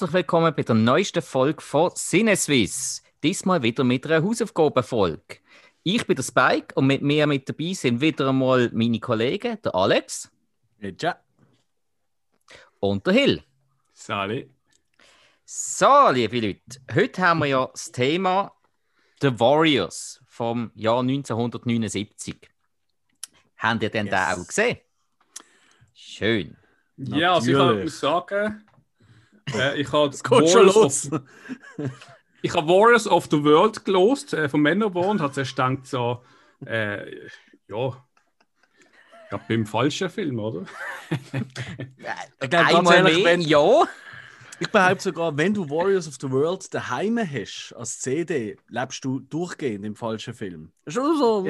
Herzlich willkommen bei der neuesten Folge von Sinneswiss. Diesmal wieder mit einer Hausaufgabenfolge. Ich bin der Spike und mit mir mit dabei sind wieder einmal meine Kollegen, der Alex. Ja. Und der Hill. Sali. So, liebe Leute, heute haben wir ja das Thema The Warriors vom Jahr 1979. Habt ihr denn yes. den auch gesehen? Schön. Ja, also ich muss sagen, äh, ich habe Warriors, of, ich hab Warriors of the World gelost äh, von Männerborn und hat gedacht, so, äh, ja, ich glaube, beim falschen Film, oder? ich glaube, Einmal mehr, wenn, ja. Ich behaupte sogar, wenn du Warriors of the World daheim hast, als CD, lebst du durchgehend im falschen Film. Schon so.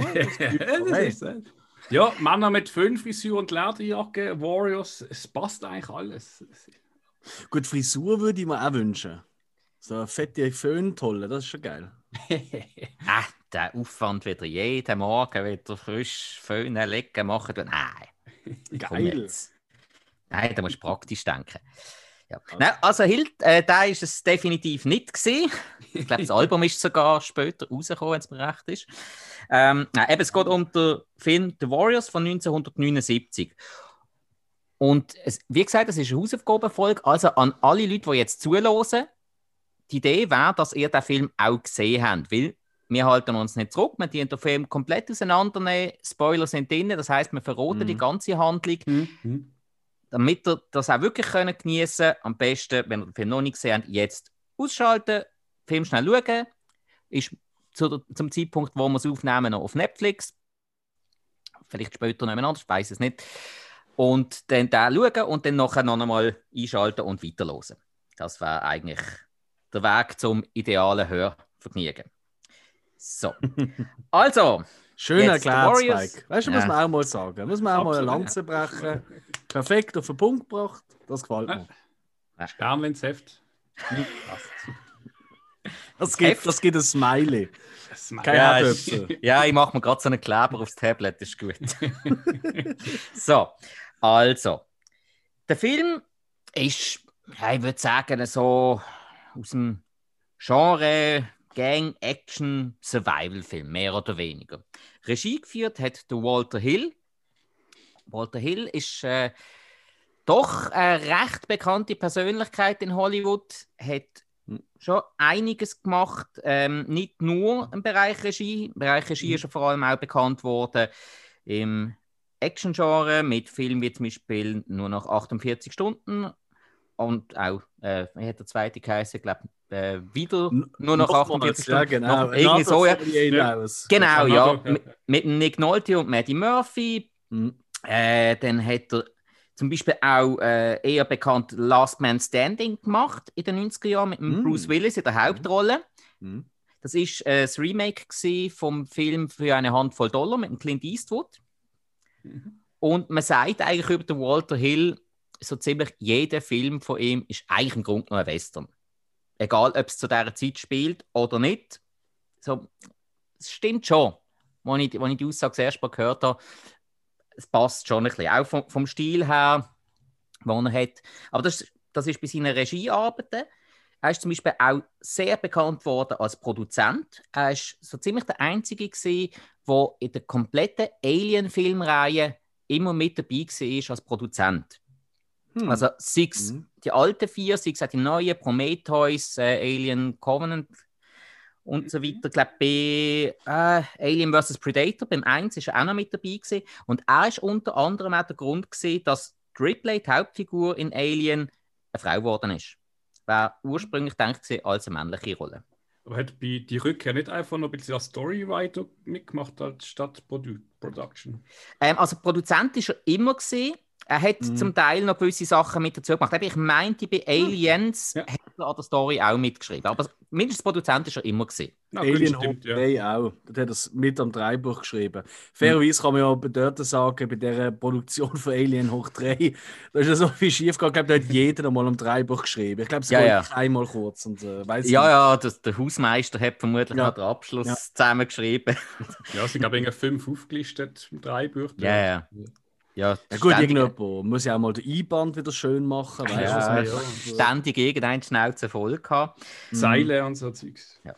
ja, Männer mit fünf Frisur und Lederjacke, Warriors, es passt eigentlich alles. Gut, Frisur würde ich mir auch wünschen. So eine fette Föhntolle, das ist schon geil. ah, der Aufwand wieder jeden Morgen wieder frisch Föhnen legen, machen. Nein. Geil. Nein, da musst du praktisch denken. Ja. Also, Nein, also Hild, äh, da ist es definitiv nicht gesehen. Ich glaube, das Album ist sogar später rausgekommen, wenn es mir recht ist. Ähm, nein, eben, es geht um den Film The Warriors von 1979. Und es, wie gesagt, es ist eine Hausaufgabenfolge. Also an alle Leute, die jetzt zuhören, die Idee wäre, dass ihr den Film auch gesehen habt. Weil wir halten uns nicht zurück, wir den Film komplett auseinandernehmen. Spoiler sind drin, das heißt, wir verroten mhm. die ganze Handlung. Mhm damit ihr das auch wirklich können geniessen könnt, am besten, wenn ihr den Film noch nicht gesehen habt, jetzt ausschalten, Film schnell schauen. Ist zu, zum Zeitpunkt, wo wir es aufnehmen, noch auf Netflix. Vielleicht später noch anders, ich weiß es nicht. Und dann da schauen und dann nachher noch einmal einschalten und weiterhören. Das wäre eigentlich der Weg zum idealen Hörvergnügen. So. Also, Schön erklärt, Spike. Weißt du, ja. muss man auch mal sagen. Muss man auch Absolut, mal eine Lanze brechen. Perfekt auf den Punkt gebracht. Das gefällt mir. Ja. Stern ins Heft. Das gibt, das gibt ein Smiley. Kein ja, ich, ja, ich mache mir gerade so einen Kleber aufs Tablet, das ist gut. so, also. Der Film ist, ja, ich würde sagen, so aus dem Genre Gang, Action, Survival-Film, mehr oder weniger. Regie geführt hat der Walter Hill. Walter Hill ist äh, doch eine recht bekannte Persönlichkeit in Hollywood, hat schon einiges gemacht, ähm, nicht nur im Bereich Regie. Im Bereich Regie ist er vor allem auch bekannt worden im Action-Genre mit Filmen wie zum Beispiel nur noch 48 Stunden und auch, äh, wie hat der zweite geheißen, ich glaube, äh, wieder nur noch 48 Stunden. Ja, genau. Noch irgendwie so, ja. ja. Genau, ja. Mit, mit Nick Nolte und Maddie Murphy. Mhm. Äh, dann hat er zum Beispiel auch äh, eher bekannt Last Man Standing gemacht in den 90er Jahren mit mhm. Bruce Willis in der Hauptrolle. Mhm. Das ist äh, das Remake vom Film für eine Handvoll Dollar mit Clint Eastwood. Mhm. Und man sagt eigentlich über den Walter Hill, so ziemlich jeder Film von ihm ist eigentlich im Grunde noch ein Western egal ob es zu dieser Zeit spielt oder nicht. So, es stimmt schon, als ich, als ich die Aussage das erste Mal gehört habe. Es passt schon ein bisschen, auch vom, vom Stil her, den er hat. Aber das, das ist bei seinen Regiearbeiten. Er ist zum Beispiel auch sehr bekannt worden als Produzent. Er ist so ziemlich der Einzige gewesen, der in der kompletten Alien-Filmreihe immer mit dabei war als Produzent. Hm. Also sechs, hm. die alten vier, sechs die neuen, Prometheus, äh, Alien Covenant und mhm. so weiter. Ich glaube, bei äh, Alien vs. Predator, beim 1 ist er auch noch mit dabei gewesen. Und er ist unter anderem auch der Grund gewesen, dass Ripley, die Hauptfigur in Alien, eine Frau geworden ist. War ursprünglich gedacht als eine männliche Rolle. Aber hat bei die Rückkehr nicht einfach noch ein bisschen als Storywriter mitgemacht als statt Produ Production? Ähm, also Produzent ist er immer gesehen. Er hat mhm. zum Teil noch gewisse Sachen mit dazu gemacht. Ich meinte, bei Aliens ja. hat er an der Story auch mitgeschrieben. Aber mindestens Produzent ist er immer gesehen. Ja, Alien stimmt, Hope ja. auch. Das hat er mit am Dreibuch geschrieben. Fairerweise kann man ja dort sagen, bei der Produktion von Alien hoch 3, da ist ja so viel schief gegangen. Ich glaube, da hat jeder einmal am Dreibuch geschrieben. Ich glaube, es ja, ja. einmal kurz. Und, äh, ja, nicht. ja, das, der Hausmeister hat vermutlich ja. den Abschluss ja. zusammengeschrieben. ja, sie haben fünf aufgelistet im Dreibuch. Ja, ja. Ja, ja gut, irgendjemand muss ja auch mal den Einband wieder schön machen. Weißt, ja, ja. Ständig irgendein Schnauze voll gehabt. Seile und so Zeugs. Ja.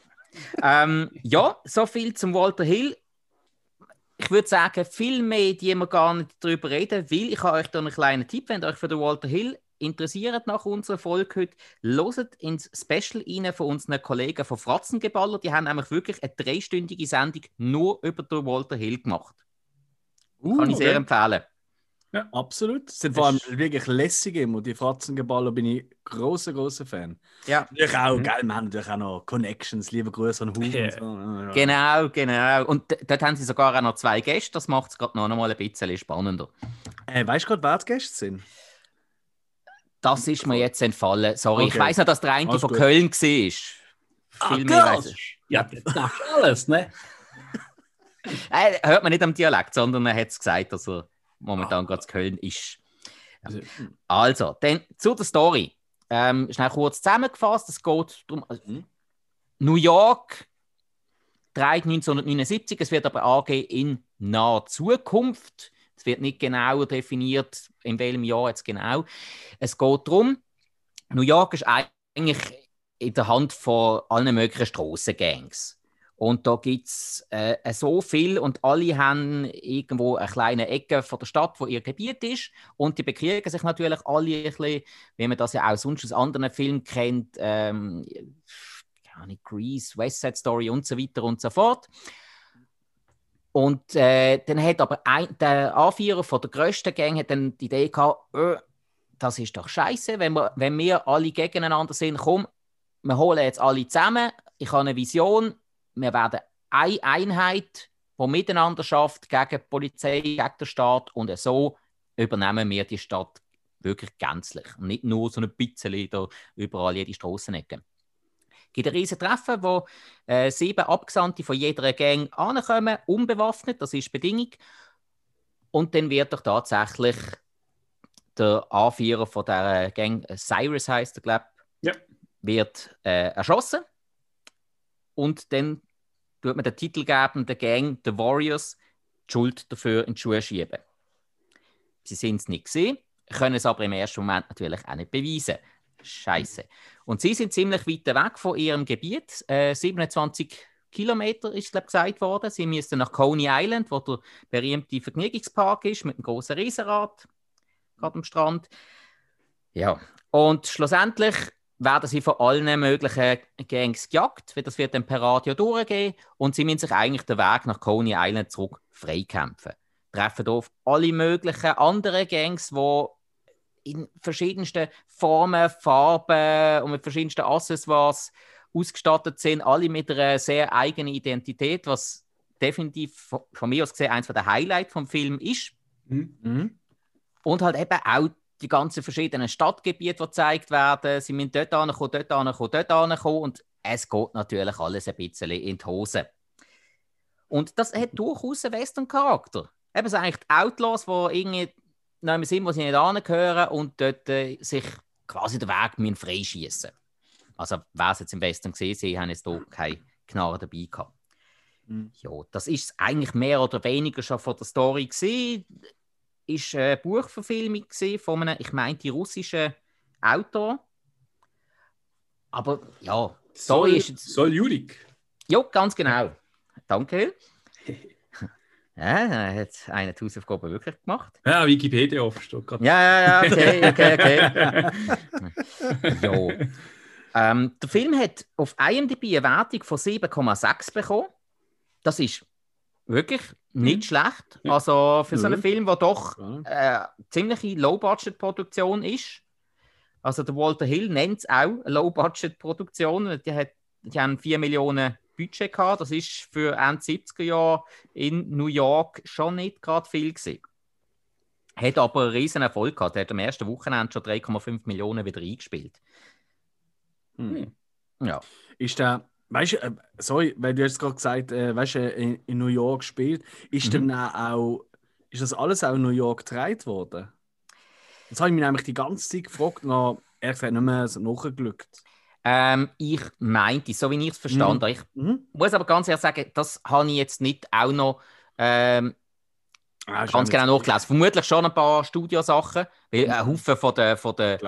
ähm, ja, so viel zum Walter Hill. Ich würde sagen, viel mehr, die wir gar nicht darüber reden, weil ich habe euch da einen kleinen Tipp, wenn ihr euch für den Walter Hill interessiert nach unserer Folge heute, loset ins Special rein von unseren Kollegen von Fratzengeballer. Die haben nämlich wirklich eine dreistündige Sendung nur über den Walter Hill gemacht. Uh, Kann ich sehr okay. empfehlen. Ja, absolut. Es sind vor allem wirklich lässige immer. Die Fratzengeballer bin ich großer, großer Fan. Ja. Natürlich auch, mhm. geil, wir haben natürlich auch noch Connections, liebe Grüße an Hugo. Yeah. So. Ja. Genau, genau. Und dort haben sie sogar auch noch zwei Gäste, das macht es gerade noch mal ein bisschen spannender. Äh, weißt du gerade, wer die Gäste sind? Das ist mir jetzt entfallen. Sorry, okay. ich weiß noch, dass der eine alles von gut. Köln war. Ah, Viel mehr weiß ich. Ja, das ist alles, ne? äh, hört man nicht am Dialekt, sondern er hat es gesagt, dass er momentan gerade Köln ist. Ja. Also, also, dann zu der Story. Ähm, schnell kurz zusammengefasst: Es geht darum, also, mhm. New York trägt 1979, es wird aber angehen in naher Zukunft. Es wird nicht genau definiert, in welchem Jahr jetzt genau. Es geht darum, New York ist eigentlich in der Hand von allen möglichen Strassengangs. Und da gibt es äh, so viel und alle haben irgendwo eine kleine Ecke von der Stadt, wo ihr Gebiet ist. Und die bekriegen sich natürlich alle ein bisschen, wie man das ja auch sonst aus anderen Filmen kennt, ähm, Grease, West Side Story und so weiter und so fort. Und äh, dann hat aber ein, der Anführer von der grössten Gang hat dann die Idee gehabt, äh, das ist doch scheiße, wenn wir, wenn wir alle gegeneinander sind, komm, wir holen jetzt alle zusammen, ich habe eine Vision, wir werden eine Einheit, die miteinander schafft gegen die Polizei, gegen den Staat und so übernehmen wir die Stadt wirklich gänzlich und nicht nur so ein bisschen da überall jede Strassenecke. Es gibt ein riesiges Treffen, wo äh, sieben Abgesandte von jeder Gang ankommen, unbewaffnet, das ist die Bedingung. Und dann wird doch tatsächlich der Anführer von der Gang, äh, Cyrus heißt er, glaube ich, ja. wird äh, erschossen. Und dann tut man den Titel geben, der Gang, The Warriors, die Schuld dafür in die Schuhe schieben. Sie sind es nicht gesehen, können es aber im ersten Moment natürlich auch nicht beweisen. Scheiße. Und sie sind ziemlich weit weg von ihrem Gebiet. Äh, 27 Kilometer ist glaub, gesagt worden. Sie müssten nach Coney Island, wo der berühmte Vergnügungspark ist, mit einem großen Riesenrad, gerade am Strand. Ja, und schlussendlich werden sie von allen möglichen Gangs gejagt, weil das wird dann per Radio durchgehen und sie müssen sich eigentlich den Weg nach Coney Island zurück freikämpfen. Treffen auf alle möglichen anderen Gangs, die in verschiedensten Formen, Farben und mit verschiedensten Accessoires ausgestattet sind, alle mit einer sehr eigenen Identität, was definitiv von mir aus gesehen eins der Highlights vom Film ist. Mhm. Und halt eben auch die ganzen verschiedenen Stadtgebiete, die gezeigt werden. Sie müssen dort ankommen, dort ankommen, dort ankommen und es geht natürlich alles ein bisschen in die Hose. Und das hat durchaus einen Western-Charakter. Eben so eigentlich die Outlaws, die irgendwie nicht sind, wo sie nicht angehören und dort äh, sich quasi den Weg freischießen Also, wer es jetzt im Western gesehen sie haben jetzt hier keine Knarre dabei gehabt. Mhm. Ja, das ist eigentlich mehr oder weniger schon von der Story gesehen ist eine Buchverfilmung von einem, ich meine, die russischen Autor. Aber ja, Story ist jetzt... Soll Jurik? Ja, ganz genau. Danke. Ja, er hat eine Hausaufgabe wirklich gemacht. Ja, Wikipedia gerade. Ja, ja, ja, okay, okay, okay. ja. Ähm, der Film hat auf IMDb eine Wertung von 7,6 bekommen. Das ist wirklich nicht mhm. schlecht. Ja. Also für so einen mhm. Film, der doch äh, ziemliche Low-Budget-Produktion ist. Also der Walter Hill nennt es auch eine Low-Budget-Produktion. Die, die haben 4 Millionen Budget gehabt. Das ist für Ende 70er Jahre in New York schon nicht gerade viel gewesen. Hat aber einen riesen Erfolg gehabt. Er hat am ersten Wochenende schon 3,5 Millionen wieder eingespielt. Hm. Ja. Ist der Weißt du, äh, sorry, weil du jetzt gerade gesagt äh, weißt du, in, in, New York spielt, ist mhm. dann auch, ist das alles auch in New York gedreht worden? Das habe ich mich nämlich die ganze Zeit gefragt, noch, ehrlich gesagt, nicht mehr so nachgeglückt. Ähm, ich meinte, so wie ich es verstanden habe. Mhm. Ich mhm. muss aber ganz ehrlich sagen, das habe ich jetzt nicht auch noch ähm, Ah, Ganz genau nachgelesen. Vermutlich schon ein paar Studiosachen, weil ein Haufen von den, von den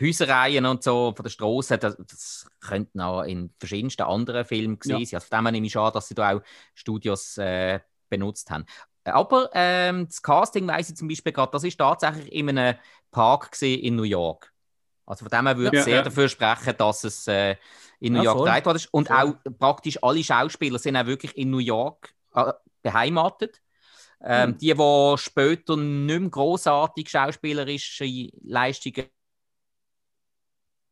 Häuserreihen und so, von den Strassen, das, das könnte auch in verschiedensten anderen Filmen gewesen ja. sein. Also von dem nehme ich an, dass sie da auch Studios äh, benutzt haben. Aber ähm, das Casting weiß ich zum Beispiel gerade, das ist tatsächlich in einem Park in New York. Also von dem her würde ich ja, sehr ja. dafür sprechen, dass es äh, in New ja, York gedreht wurde. Und voll. auch praktisch alle Schauspieler sind auch wirklich in New York äh, beheimatet. Ähm, mhm. Die, die später nicht mehr grossartig schauspielerische Leistungen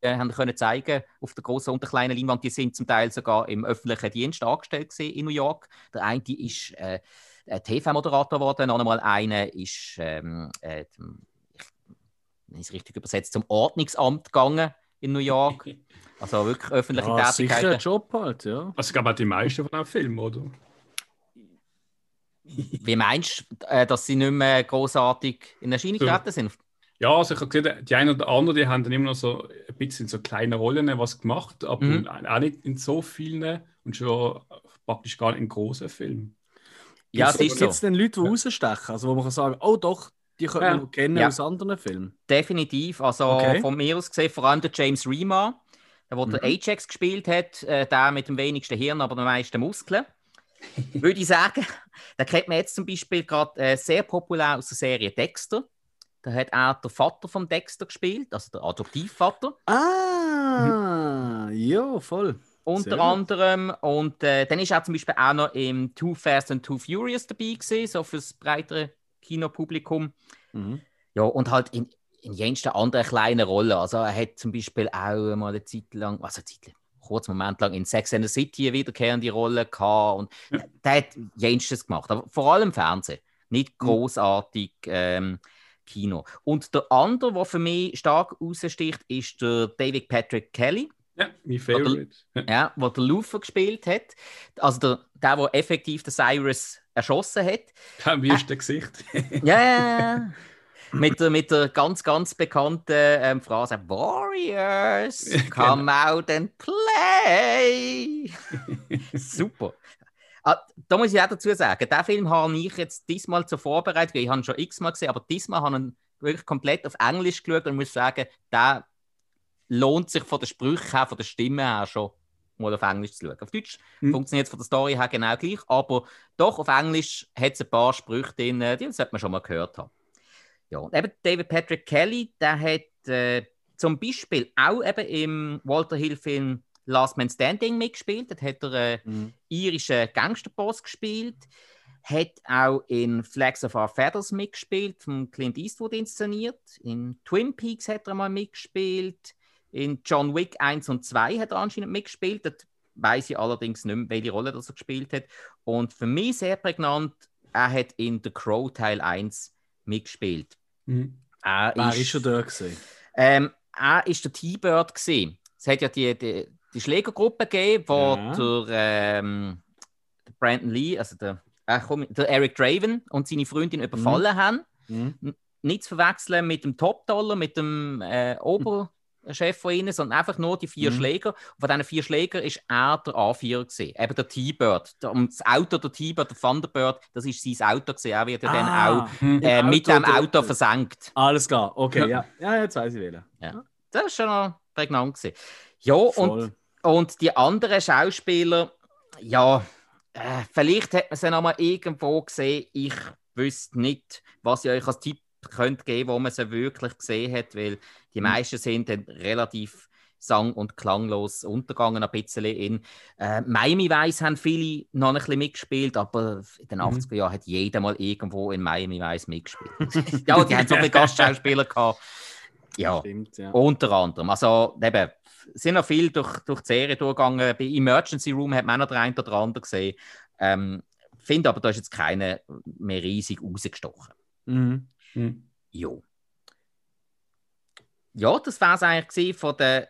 haben können zeigen auf der großen und der kleinen Leinwand, die sind zum Teil sogar im öffentlichen Dienst angestellt in New York. Der eine ist äh, TV-Moderator geworden, noch einmal einer ist, ähm, äh, wenn ich es richtig übersetzt, zum Ordnungsamt gegangen in New York. Also wirklich öffentliche ja, Tätigkeiten. Sicher ein Job halt, ja. Also ich glaube auch die meisten von einem Film, oder? Wie meinst du, äh, dass sie nicht mehr großartig in Erscheinung getreten sind? Ja, also ich habe gesehen, die einen oder anderen, die haben dann immer noch so ein bisschen in so kleinen Rollen was gemacht, aber mhm. auch nicht in so vielen und schon praktisch gar nicht in großen Filmen. Ja, es ist so. Gibt denn Leute, die ja. rausstechen, also wo man kann sagen, oh doch, die können ja. wir kennen ja. aus anderen Filmen? Definitiv, also okay. von mir aus gesehen, vor allem der James Remar, der, der mhm. Ajax gespielt hat, äh, der mit dem wenigsten Hirn, aber den meisten Muskeln. würde ich sagen. Da kennt man jetzt zum Beispiel gerade äh, sehr populär aus der Serie Dexter. Da hat er der Vater von Dexter gespielt, also der Adoptivvater. Ah, mhm. ja, voll. Unter sehr anderem. Und äh, dann ist er zum Beispiel auch noch im Too Fast and Too Furious dabei gewesen, so fürs breitere Kinopublikum. Mhm. Ja, und halt in, in jensten anderen kleinen Rollen. Also er hat zum Beispiel auch mal eine Zeit lang, also eine Zeit lang, kurzen Moment lang in Sex and the City eine wiederkehrende Rolle gehabt. Und ja. der hat jenstes gemacht, aber vor allem Fernsehen. Nicht mhm. großartig ähm, Kino. Und der andere, der für mich stark raussticht, ist der David Patrick Kelly. Ja, mein Favorite. Der, ja, der der Lufer gespielt hat. Also der, der, der effektiv den Cyrus erschossen hat. Kein wüstes äh, Gesicht. ja, ja, mit, der, mit der ganz, ganz bekannten ähm, Phrase Warriors, come genau. out and play. Super. Ah, da muss ich auch dazu sagen, den Film habe ich jetzt diesmal zur Vorbereitung, ich habe ihn schon x-mal gesehen, aber diesmal habe ich ihn wirklich komplett auf Englisch geschaut und muss sagen, der lohnt sich von der Sprüche her, von der Stimme her schon mal auf Englisch zu schauen. Auf Deutsch hm. funktioniert es von der Story her genau gleich, aber doch auf Englisch hat es ein paar Sprüche drin, die sollte man schon mal gehört haben. Ja, und eben David Patrick Kelly, der hat äh, zum Beispiel auch eben im Walter Hill-Film Last Man Standing mitgespielt. Dort hat er einen äh, mhm. irischen Gangsterboss gespielt. Hat auch in Flags of Our Feathers mitgespielt, von Clint Eastwood inszeniert. In Twin Peaks hat er mal mitgespielt. In John Wick 1 und 2 hat er anscheinend mitgespielt. Dort weiß ich allerdings nicht mehr, welche Rolle das er gespielt hat. Und für mich sehr prägnant, er hat in The Crow Teil 1 mitgespielt. Mhm. Er Wer ist, ist er da gesehen? Ähm, er ist der T-Bird gesehen. Es hat ja die, die, die Schlägergruppe gegeben, wo ja. der, ähm, der, Brandon Lee, also der, äh, komm, der Eric Draven und seine Freundin überfallen mhm. haben. Mhm. Nicht zu verwechseln mit dem Top-Dollar, mit dem äh, Ober. Chef von ihnen, sondern einfach nur die vier mhm. Schläger. Und von diesen vier Schlägern ist er der A4 gesehen, eben der T-Bird. Das Auto der T-Bird, der Thunderbird, das ist sein Auto gesehen. Er wird ja ah, dann auch äh, mit dem Auto versenkt. Alles klar, okay, ja, ja, jetzt weiß ich wieder. Ja. Das ist schon noch prägnant gewesen. Ja, und, und die anderen Schauspieler, ja, äh, vielleicht hat man sie noch mal irgendwo gesehen. Ich wüsste nicht, was ich euch als Tipp könnte geben, wo man sie wirklich gesehen hat, weil die mhm. meisten sind dann relativ sang- und klanglos untergegangen, ein bisschen in äh, Miami Vice haben viele noch ein bisschen mitgespielt, aber in den 80er mhm. Jahren hat jeder mal irgendwo in Miami Vice mitgespielt. ja, die haben so viele Gastschauspieler gehabt. Ja, Stimmt, ja, unter anderem. Also eben, sind noch viel durch, durch die Serie durchgegangen. Bei Emergency Room hat man noch der eine oder andere gesehen. Ähm, finde aber, da ist jetzt keiner mehr riesig rausgestochen. Mhm. Mhm. Jo. Ja, das war es eigentlich von den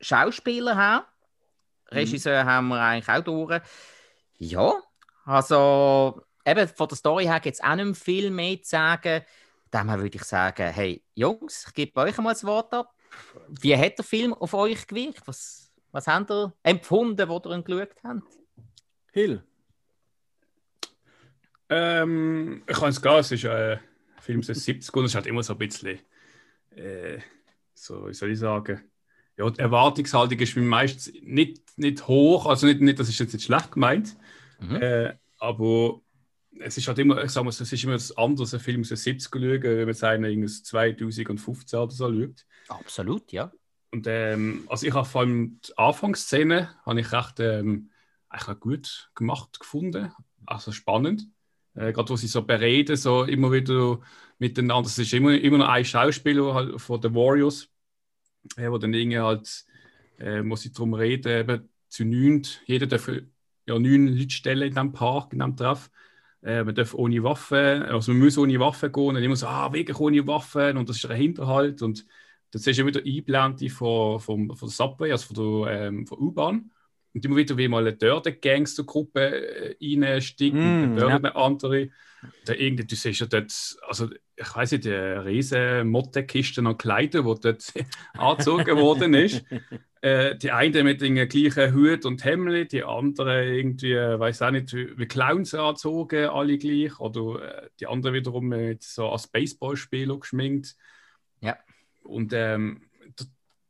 Schauspielern her. Mhm. Regisseur haben wir eigentlich auch durch. Ja, also eben von der Story her gibt es auch nicht viel mehr zu sagen. Dann würde ich sagen, hey Jungs, ich gebe euch mal das Wort ab. Wie hat der Film auf euch gewirkt? Was, was habt ihr empfunden, wo ihr ihn geschaut habt? Hill. Ähm, ich kann es klar, es ist ein Film aus den 70 und es hat immer so ein bisschen, äh, so, wie soll ich sagen, ja, die Erwartungshaltung ist meistens nicht, nicht hoch, also nicht, nicht, das ist jetzt nicht schlecht gemeint, mhm. äh, aber es ist halt immer, ich sag mal, es ist immer das andere, ein Film aus den 70 schauen, wenn man jetzt einen 2015 oder so schaut. Absolut, ja. Und ähm, also ich habe vor allem die Anfangsszene habe ich recht ähm, eigentlich gut gemacht gefunden, also spannend. Äh, Gerade wo sie so bereden, so immer wieder miteinander. Es ist immer, immer noch ein Schauspieler halt von den Warriors, äh, wo dann irgendwie halt, äh, muss ich darum reden, eben zu neun, jeder darf ja neun Leute stellen in diesem Park, in diesem Treff. Äh, man darf ohne Waffen, also man muss ohne Waffen gehen und immer so, ah, wirklich ohne Waffen und das ist ein Hinterhalt und das ist ja wieder Einblende von, von, von der Subway, also von der ähm, U-Bahn. Und immer wieder wie mal eine Dörde-Gangster-Gruppe äh, reinsteigt, mm, eine ja. andere. Da irgendwie, du siehst ja dort, also ich weiß nicht, eine riesige Mottekiste an Kleidern, die dort angezogen worden ist. Äh, die eine mit den gleichen Hut und Hemd, die andere irgendwie, weiß auch nicht, wie Clowns angezogen, alle gleich. Oder äh, die andere wiederum mit so als Baseballspieler geschminkt. Ja. Und ähm,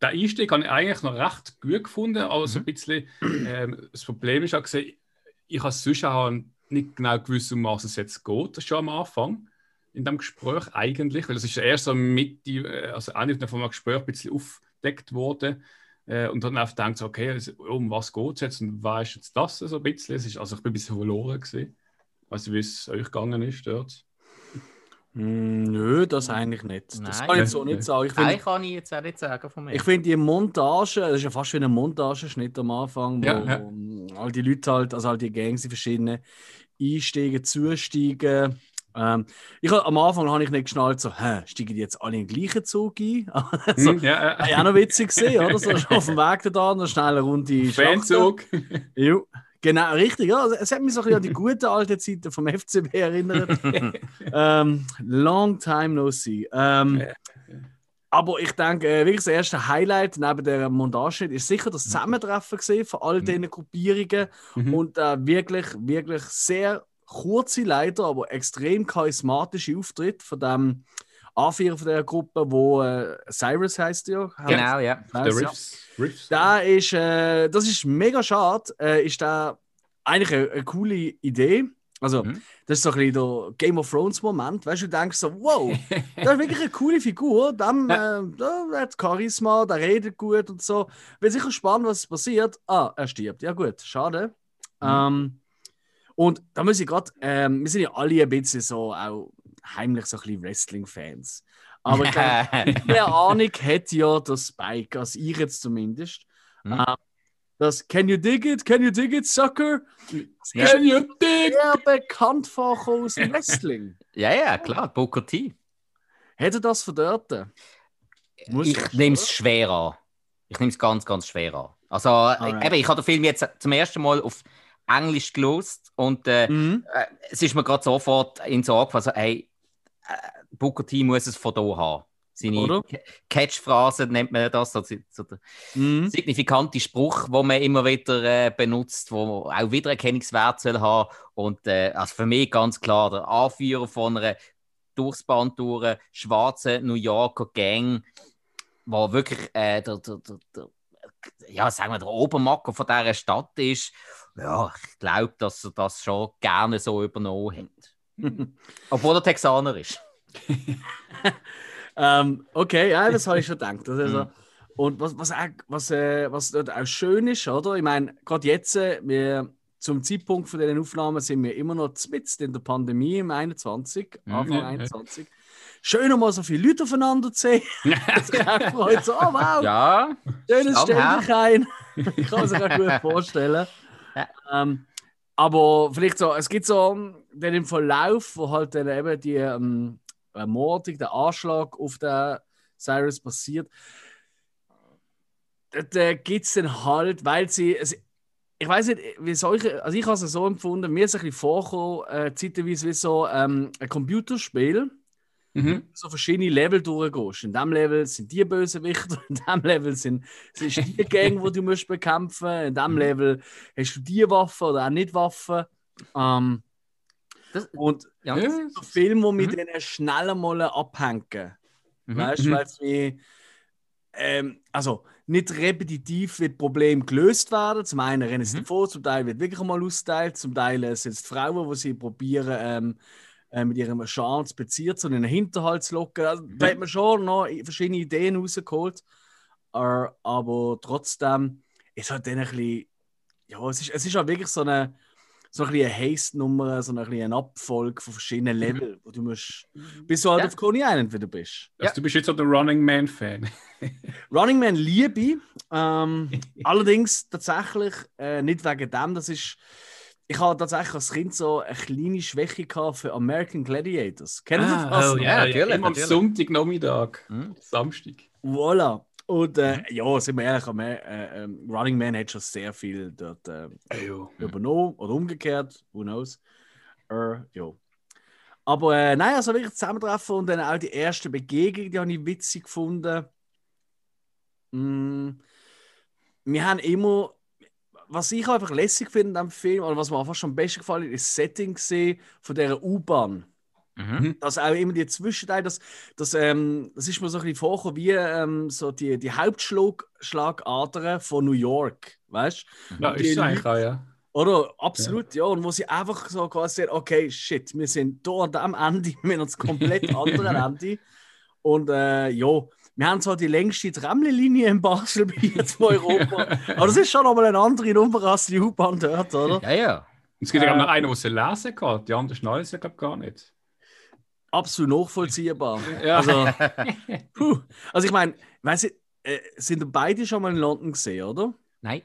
der Einstieg habe ich eigentlich noch recht gut gefunden, aber so ein mhm. bisschen ähm, das Problem ist auch gesehen, ich habe sonst auch nicht genau gewusst, um was es jetzt geht, schon am Anfang in dem Gespräch eigentlich, weil es ist erst so mit die, äh, also eine von dem Gespräch ein bisschen aufgedeckt worden äh, und dann einfach gedacht, okay, also, um was geht es jetzt und was ist jetzt das so ein bisschen? Es ist, also ich bin ein bisschen verloren gewesen. Du, wie es euch gegangen ist dort? Hm, nö, das eigentlich nicht. Das Nein. kann ich so nicht sagen. Ich Nein, kann ich jetzt auch nicht sagen von mir. Ich finde die Montage, das ist ja fast wie ein Montageschnitt am Anfang, wo ja, ja. all die Leute halt, also all die Gangs, die verschiedenen einsteigen, zusteigen. Ähm, ich, am Anfang habe ich nicht geschnallt, so, hä, steigen die jetzt alle in den gleichen Zug ein? also, hm, ja, ja. auch noch witzig gesehen, oder? So auf dem Weg da, noch schnell eine Runde Fanzug. ja. Genau, richtig. Ja. Also, es hat mich so ein bisschen an die guten alten Zeiten vom FCB erinnert. ähm, long time no see. Ähm, aber ich denke, äh, wirklich das erste Highlight neben der Montage ist sicher das Zusammentreffen gesehen von all mhm. diesen Gruppierungen mhm. und äh, wirklich, wirklich sehr kurze, leider, aber extrem charismatische Auftritt von dem Anführer von der Gruppe, wo äh, Cyrus heißt ja. Genau, ja. Der Riffs. Da ist, äh, das ist mega schade. Äh, ist da eigentlich eine, eine, coole Idee. Also, mhm. das ist so ein bisschen der Game of Thrones Moment. Weißt du, du denkst so, wow, das ist wirklich eine coole Figur. Dem, äh, der hat Charisma, der redet gut und so. Wird sicher spannend, was passiert. Ah, er stirbt. Ja, gut, schade. Mhm. Ähm, und da muss ich gerade, ähm, wir sind ja alle ein bisschen so auch heimlich so ein bisschen Wrestling-Fans. Aber ich glaube, Ahnung hat ja der Spike, also ich jetzt zumindest. Mhm. Ähm, das Can you dig it? Can you dig it, Sucker? Das Can you dig? Ja, bekannt vorkommen aus dem Wrestling. ja, ja, klar, Booker T. Hätte das verdörten? Ich nehme es schwer an. Ich nehme es ganz, ganz schwer an. Also, eben, ich habe den Film jetzt zum ersten Mal auf Englisch gelost und äh, mhm. äh, es ist mir gerade sofort in so angefallen, hey, äh, Booker T muss es von hier haben. Seine Catchphrase nennt man das, so, so der mhm. signifikante Spruch, wo man immer wieder äh, benutzt, wo auch Wiedererkennungswert soll haben. Und äh, also für mich ganz klar der Anführer von einer durchs Band durch schwarzen New Yorker Gang, wo wirklich äh, der, der, der, der, ja, sagen wir, der Obermacker von dieser Stadt ist. Ja, ich glaube, dass er das schon gerne so übernommen hat. Obwohl er Texaner ist. ähm, okay, ja, das habe ich schon gedacht. Also, und was, was, auch, was, äh, was dort auch schön ist, oder? Ich meine, gerade jetzt, äh, wir, zum Zeitpunkt von den Aufnahmen sind wir immer noch mitten in der Pandemie im 21, mhm, Anfang mhm, 21. Schön, mal so viele Leute aufeinander zu sehen. das freut so, oh wow, ja, schönes Stelldichein. ich kann es mir gut vorstellen. Ja. Ähm, aber vielleicht so, es gibt so den Verlauf, wo halt dann eben die ähm, Ermordung, der Anschlag auf den Cyrus passiert, da gibt es dann halt, weil sie, also ich weiß nicht, wie solche, also ich habe es so empfunden, mir ist ein bisschen vorgekommen, äh, zeitweise wie so ähm, ein Computerspiel, mhm. so verschiedene Level durchgehst. In diesem Level sind die Bösewichter, in diesem Level sind, sind die Gang, die du musst bekämpfen in diesem mhm. Level hast du die Waffen oder auch nicht Waffen. Ähm, Das, und ja, das sind so Filme, die mit mhm. denen schnell mal abhängen. Mhm. Weißt du, mhm. weil es mir. Ähm, also nicht repetitiv wird Problem gelöst werden. Zum einen rennen sie mhm. davor, zum Teil wird wirklich einmal austeilt, zum Teil sind es Frauen, die sie probieren, ähm, äh, mit ihrem Charme zu beziehen, so einen Hinterhalt zu locken. Also, da hat man schon noch verschiedene Ideen rausgeholt. Uh, aber trotzdem ist halt dann ein bisschen. Ja, es ist, es ist halt wirklich so eine so ein eine Haste-Nummer, so ein eine Abfolge von verschiedenen mhm. Leveln, mhm. wo du musst, bis du halt ja. auf Coney Island wieder bist. Also ja. du bist jetzt so der Running Man-Fan. Running Man liebe ähm, allerdings tatsächlich äh, nicht wegen dem, das ist ich habe tatsächlich als Kind so eine kleine Schwäche gehabt für American Gladiators. Kennen Sie ah, das? Oh, ja, natürlich. Immer am Sonntagnachmittag, mhm. Samstag. Voilà. Und äh, mhm. ja, sind wir ehrlich, äh, äh, Running Man hat schon sehr viel dort äh, übernommen oder umgekehrt, who knows. Ja. Aber äh, nein, also wirklich zusammentreffen und dann auch die erste Begegnung, die habe ich witzig gefunden. Mm, wir haben immer, was ich einfach lässig finde am Film, oder was mir einfach schon am besten gefallen ist das Setting von dieser U-Bahn. Mhm. Dass auch immer die Zwischenteile, das, das, ähm, das ist mir so ein bisschen vorgekommen wie ähm, so die, die Hauptschlagadern von New York, weißt du? Ja, ist eigentlich auch, ja. Oder? Absolut, ja. ja. Und wo sie einfach so quasi sagen, okay, shit, wir sind dort am Ende, wir haben uns komplett anderen Ende. Und äh, ja, wir haben zwar die längste Tramlinie in Basel bei jetzt Europa, aber das ist schon nochmal eine andere Nummer als die U-Bahn dort, oder? Ja, ja. Es gibt ja äh, noch einen, der sie lesen kann, die anderen schnallen sie, glaube gar nicht absolut nachvollziehbar. Ja. Also, puh. also ich meine, weißt du, äh, sind beide schon mal in London gesehen, oder? Nein.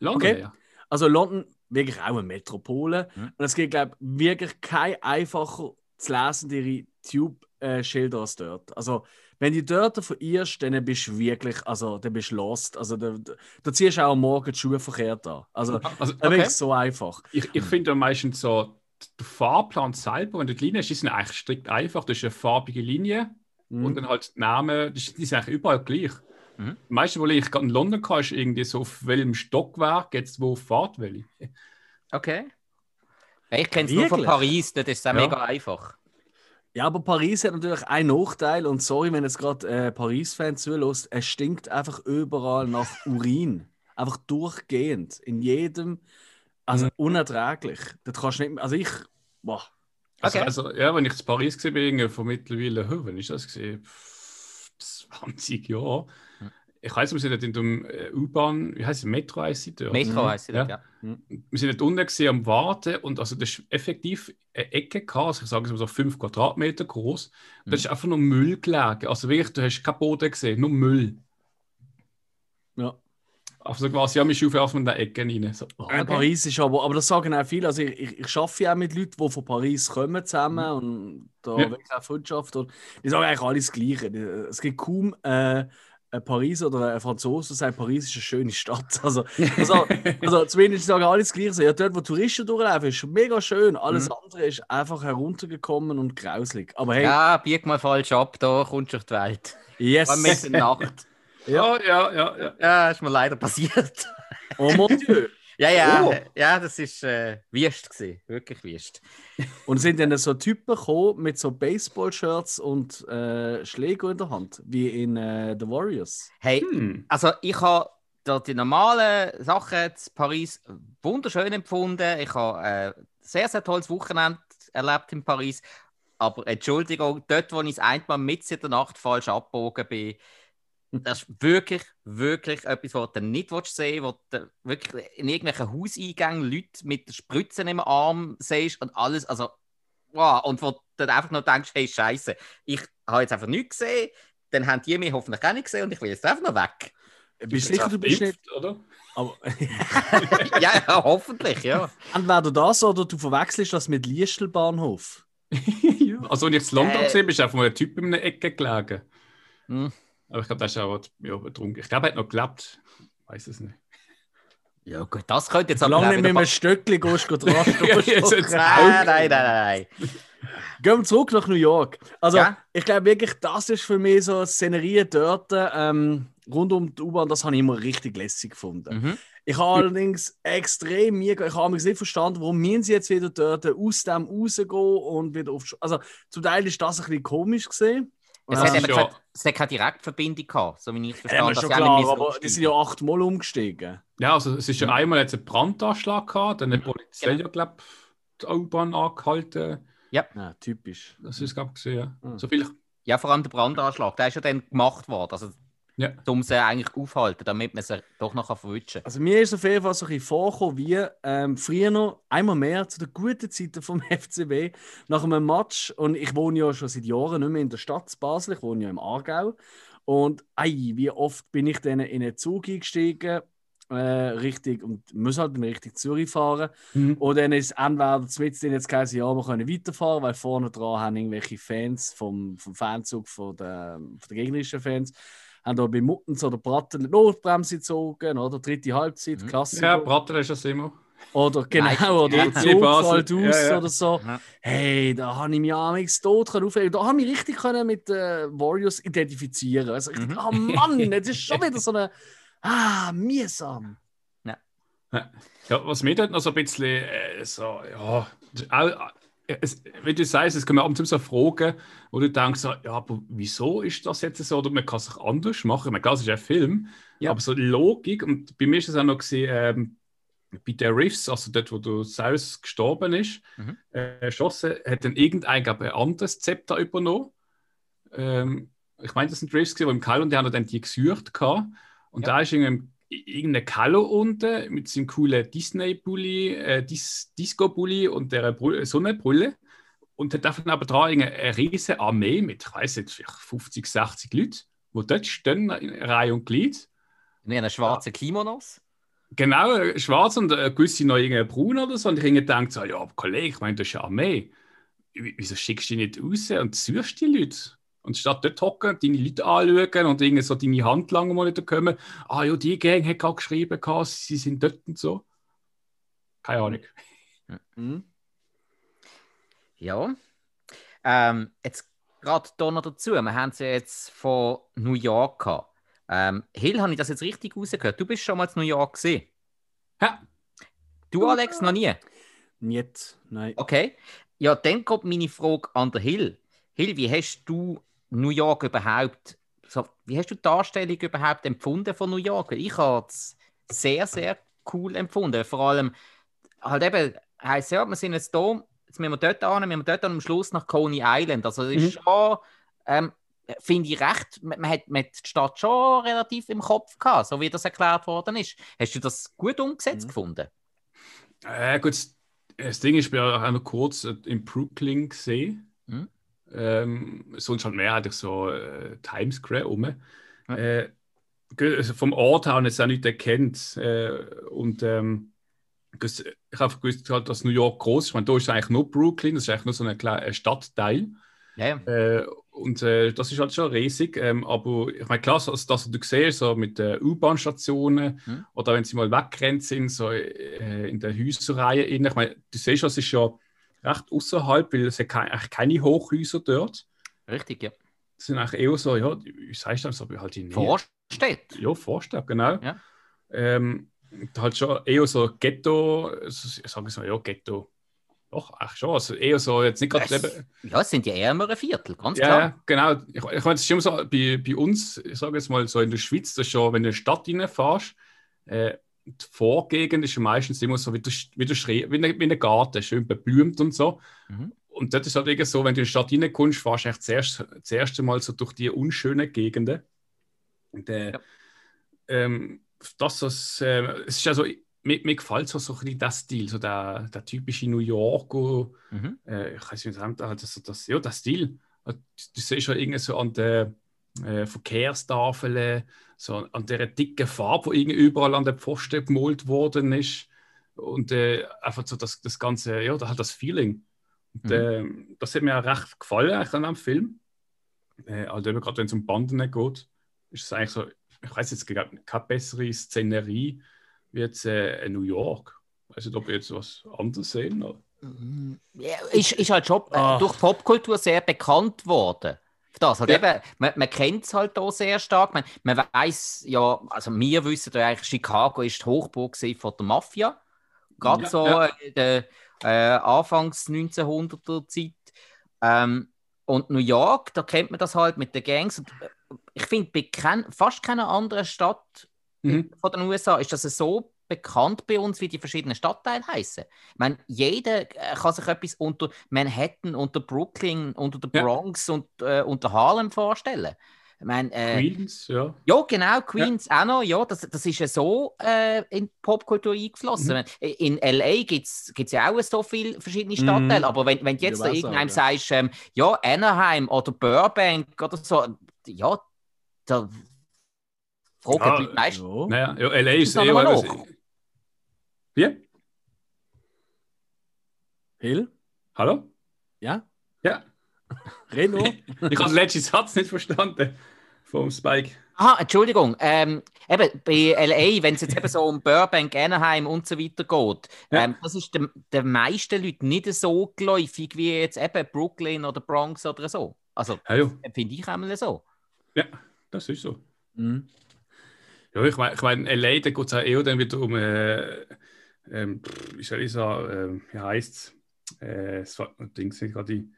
London, okay. ja. Also London, wirklich auch eine Metropole. Mhm. Und es geht, glaube ich, wirklich kein einfacher zu lesendere Tube-Schilder als dort. Also, wenn du dort verirrst, dann bist du wirklich, also, dann bist du lost. Also, da, da ziehst du auch morgen die Schuhe verkehrt an. Also, also okay. wirklich so einfach. Ich, ich finde meistens so, der Fahrplan selber, wenn du die Linie hast, ist eigentlich strikt einfach. Das ist eine farbige Linie mhm. und dann halt die Namen, die sind eigentlich überall gleich. Mhm. Meistens, wo ich gerade in London kann, ist irgendwie so, auf welchem Stockwerk jetzt wo fahrt welche. Okay. Ich kenne es nur von Paris, das ist ja. mega einfach. Ja, aber Paris hat natürlich einen Nachteil und sorry, wenn jetzt gerade äh, Paris-Fan zulässt, es stinkt einfach überall nach Urin. einfach durchgehend. In jedem also mhm. unerträglich. Das kannst du nicht mehr. Also ich. Boah. Also, okay. also, ja, wenn ich in Paris gesehen bin, von mittlerweile, oh, wann ist das gesehen? 20 Jahre. Ich weiß, wir sind nicht in dem äh, U-Bahn, wie heißt es, Metro heißt dort? Metro mhm. heißt ja. ja. Mhm. Wir sind nicht unten gesehen am Warten und also das ist effektiv eine Ecke gehabt, also ich sage es mal so 5 Quadratmeter groß. Mhm. Das ist einfach nur Müll gelegen. Also wirklich, du hast keinen Boden gesehen, nur Müll. Ja. Also quasi, ja, wir schaufeln auf in der Ecke rein. So. Okay. Paris ist aber, aber das sagen auch viele, also ich, ich, ich arbeite ja auch mit Leuten, die von Paris kommen zusammen mhm. und da ja. wirklich auch Freundschaft. Und die sagen eigentlich alles das Gleiche. Es gibt kaum äh, ein Paris oder ein Franzose, der sagt, Paris ist eine schöne Stadt. Also, also, also zumindest sagen alle das Gleiche. Ja, dort, wo Touristen durchlaufen, ist mega schön. Alles mhm. andere ist einfach heruntergekommen und grauslig. Aber hey. Ja, bieg mal falsch ab, da kommst du auf die Welt. Yes. Vor Nacht. Ja, ja, ja. Ja, ja ist mir leider passiert. Oh mon Dieu. Ja, ja, oh. ja, das war äh, Wüst gewesen, wirklich Wüst. Und sind dann so Typen gekommen mit so Baseball-Shirts und äh, Schläger in der Hand, wie in äh, The Warriors? Hey, hm. also ich habe die normalen Sachen in Paris wunderschön empfunden. Ich habe ein äh, sehr, sehr tolles Wochenende erlebt in Paris. Aber Entschuldigung, dort, wo ich das einmal mit in der Nacht falsch abgebogen bin, das ist wirklich, wirklich etwas, was du nicht sehen willst, wo du wirklich in irgendwelchen Hauseingängen Leute mit Spritzen im Arm siehst und alles, also, wow, und wo du einfach nur denkst, hey, Scheiße, ich habe jetzt einfach nichts gesehen, dann haben die mich hoffentlich auch nicht gesehen und ich will jetzt einfach noch weg. Bist du sicher, du bist nicht, oder? Aber ja, ja, hoffentlich, ja. Entweder das oder du verwechselst das mit Liestelbahnhof. ja. Also, wenn ich jetzt London äh, gesehen bin, ist einfach mal ein Typ in einer Ecke gelegen. Hm. Aber ich glaube, das ist auch ja, betrunken. Ich glaube, er hat noch geklappt. Ich weiß es nicht. Ja, gut, das könnte jetzt aber. Solange nicht mit einem Stöckchen gehst, dran Nein, nein, nein, nein. Gehen wir zurück nach New York. Also, ja? ich glaube wirklich, das ist für mich so Szenerie dort. Ähm, rund um die U-Bahn, das habe ich immer richtig lässig gefunden. Mhm. Ich habe allerdings extrem mega, ich habe mich nicht verstanden, warum müssen sie jetzt wieder dort aus dem rausgehen und wieder auf. Also zum Teil ist das ein bisschen komisch gesehen. Es hat, ja. keine, es hat keine Direktverbindung gehabt, so wie ich verstanden habe. Ja, klar, aber die sind ja achtmal umgestiegen. Ja, also es ist ja einmal jetzt ein Brandanschlag gehabt, dann hat die Polizei genau. ja, glaube die U-Bahn angehalten. Ja. ja. typisch. Das ist, glaube ich, gesehen, ja. Mhm. So viel. Ja, vor allem der Brandanschlag, der ist ja dann gemacht worden. Also ja. um sie eigentlich aufhalten, damit man sie doch noch verwutschen Also mir ist auf jeden Fall so ein bisschen vorgekommen, wie ähm, früher noch einmal mehr zu den guten Zeiten vom FCB nach einem Match und ich wohne ja schon seit Jahren nicht mehr in der Stadt Basel, ich wohne ja im Aargau und ei, wie oft bin ich dann in einen Zug eingestiegen äh, richtig und muss halt in Richtung Zürich fahren. Mhm. Und dann ist entweder mit denen jetzt geheißen, ja, wir können weiterfahren, weil vorne dran haben irgendwelche Fans vom, vom Fanzug von der, von der gegnerischen Fans haben da bei Muttens oder Bratten die Notbremse gezogen, oder dritte Halbzeit, mhm. Klassiker. Ja, Bratten ist das immer. Oder genau, Nein, oder der Zug fällt aus ja, ja. oder so. Ja. Hey, da habe ich mich amigs tot aufregen. Da habe ich mich richtig können mit äh, Warriors identifizieren. Also richtig, mhm. oh Mann, jetzt ist schon wieder so eine ah, mühsam. Ja. ja was mir dort noch so ein bisschen äh, so, ja, auch, es, wie du sagst, es kommen ab und zu so Fragen, wo du denkst, ja, aber wieso ist das jetzt so? Oder man kann es anders machen. Ich meine, klar, es ist ein Film, ja. aber so Logik, und bei mir ist es auch noch gesehen, ähm, bei der Riffs, also dort, wo du selbst gestorben ist, mhm. äh, erschossen, hat dann irgendein, glaube ein anderes Zepter übernommen. Ähm, ich meine, das sind Riffs, die im Keller und die haben dann die gesucht gehabt. Und ja. da ist irgendwie irgendein Kallo unten mit seinem coolen Disney-Bully, äh, Dis Disco-Bully und der Sonnenbrille. Und hat davon aber dran eine, eine riesige Armee mit, ich weiß nicht, 50, 60 Leuten, die dort stehen in Reihe und Glied. In einer schwarzen Kimonos? Genau, schwarz und äh, gewisse noch irgendwie braun oder so. Und ich denke so, ja, Kollege, ich meine, das ist eine Armee. Wieso schickst du die nicht raus und suchst die Leute? Und statt dort hocken, deine Leute anschauen und irgendwie so deine Hand lang mal nicht kommen, ah ja, die Gang hat gerade geschrieben, sie sind dort und so. Keine Ahnung. Mhm. Ja. Ähm, jetzt gerade hier noch dazu, wir haben es ja jetzt von New York gehabt. Ähm, Hill, habe ich das jetzt richtig rausgehört? Du bist schon mal in New York gesehen? Ja. Du, Alex, noch nie? Nicht, nein. Okay. Ja, dann kommt meine Frage an der Hill. Hill, wie hast du New York überhaupt, so, wie hast du die Darstellung überhaupt empfunden von New York? Ich habe es sehr, sehr cool empfunden. Vor allem, halt eben, heisst ja, wir sind jetzt hier, jetzt müssen wir dort an, wir müssen dort an, am Schluss nach Coney Island. Also, das ist mhm. schon, ähm, finde ich recht, man, man, hat, man hat die Stadt schon relativ im Kopf gehabt, so wie das erklärt worden ist. Hast du das gut umgesetzt mhm. gefunden? Äh, gut, das Ding ist, ich habe auch noch kurz in Brooklyn gesehen. Mhm. Ähm, sonst halt mehrheitlich so äh, Times Square um. Ja. Äh, also vom Ort her habe ich es auch nicht erkannt. Äh, und ähm, ich habe gewusst, halt, dass New York groß ist. Ich meine, da ist eigentlich nur Brooklyn, das ist eigentlich nur so ein kleiner Stadtteil. Ja, ja. Äh, und äh, das ist halt schon riesig. Ähm, aber ich meine, klar, also, das, was du siehst, so mit den U-Bahn-Stationen hm. oder wenn sie mal weggerannt sind, so äh, in der Häuserreihe. Ich meine, du siehst, das ist ja recht außerhalb, weil es keine, eigentlich keine Hochhäuser dort. Richtig, ja. Das sind eigentlich eher so, ja, sagst du das, aber halt in Vorstadt. Ja, Vorstadt, genau. Ja. Ähm, halt schon eher so Ghetto, ich sage so, ja, Ghetto. Doch, ach schon, also eher so, jetzt nicht gerade. Ja, es sind die ärmeren Viertel, ganz ja, klar. Ja, genau. Ich, ich meine, es ist immer so, bei, bei uns, ich sage jetzt mal so in der Schweiz, dass schon, wenn du in eine Stadt reinfährst, äh, die Vorgegend ist meistens immer so wie der, wie der, Schre wie der, wie der Garten, schön beblümt und so. Mhm. Und das ist halt irgendwie so, wenn du in die Stadt reinkommst, fährst du echt das erste Mal so durch die unschönen Gegenden. Und, äh, ja. ähm, das, das, äh, es ist also, mir, mir gefällt so, so ein bisschen der Stil, so der, der typische New Yorker, mhm. äh, ich weiß nicht, das, das, ja, der Stil. Du, siehst ja irgendwie so an der äh, Verkehrstafeln, so an der dicken Farbe, die überall an der Pfosten gemalt worden ist. Und äh, einfach so das, das ganze, ja, da hat das Feeling. Und, mhm. äh, das hat mir auch recht gefallen eigentlich an dem Film. Äh, also gerade wenn es um Banden geht, ist es eigentlich so, ich weiß jetzt keine bessere Szenerie wie jetzt äh, New York. Ich weiß nicht, ob ihr jetzt was anderes sehen. Oder? Ja, ist, ist halt schon äh, ah. durch Popkultur sehr bekannt worden. Das halt ja. eben, man, man kennt es halt auch sehr stark. Man, man weiß ja, also wir wissen ja eigentlich, Chicago ist die Hochburg von der Mafia. Gerade ja, so ja. in der äh, Anfangs 1900er Zeit. Ähm, und New York, da kennt man das halt mit den Gangs. Und äh, ich finde, bei kein, fast keiner anderen Stadt mhm. von den USA ist das so bekannt bei uns, wie die verschiedenen Stadtteile heißen. Ich meine, jeder äh, kann sich etwas unter Manhattan, unter Brooklyn, unter der Bronx ja. und äh, unter Harlem vorstellen. Ich meine, äh, Queens, ja. Ja, genau, Queens ja. auch noch. Ja, das, das ist ja so äh, in Popkultur eingeflossen. Mhm. In L.A. gibt es ja auch so viele verschiedene Stadtteile, mhm. aber wenn, wenn du jetzt da irgendeinem sagen, sagst, ähm, ja, Anaheim oder Burbank oder so, ja, da fragen ja. Ja. Naja, ja, L.A. ist eh... Wie? Hill? Hallo? Ja? Ja. Reno? ich habe den letzten Satz nicht verstanden vom Spike. Ah, Entschuldigung. Ähm, eben bei LA, wenn es jetzt eben so um Burbank, Anaheim und so weiter geht, ja. ähm, das ist den, den meisten Leuten nicht so geläufig wie jetzt eben Brooklyn oder Bronx oder so. Also, ja. finde ich einmal so. Ja, das ist so. Mhm. Ja, ich meine, ich mein, LA, da geht es auch eher dann wieder um. Äh, ähm, wie soll ich sagen, äh, wie heißt äh, es? Äh, das Ding sind gerade die.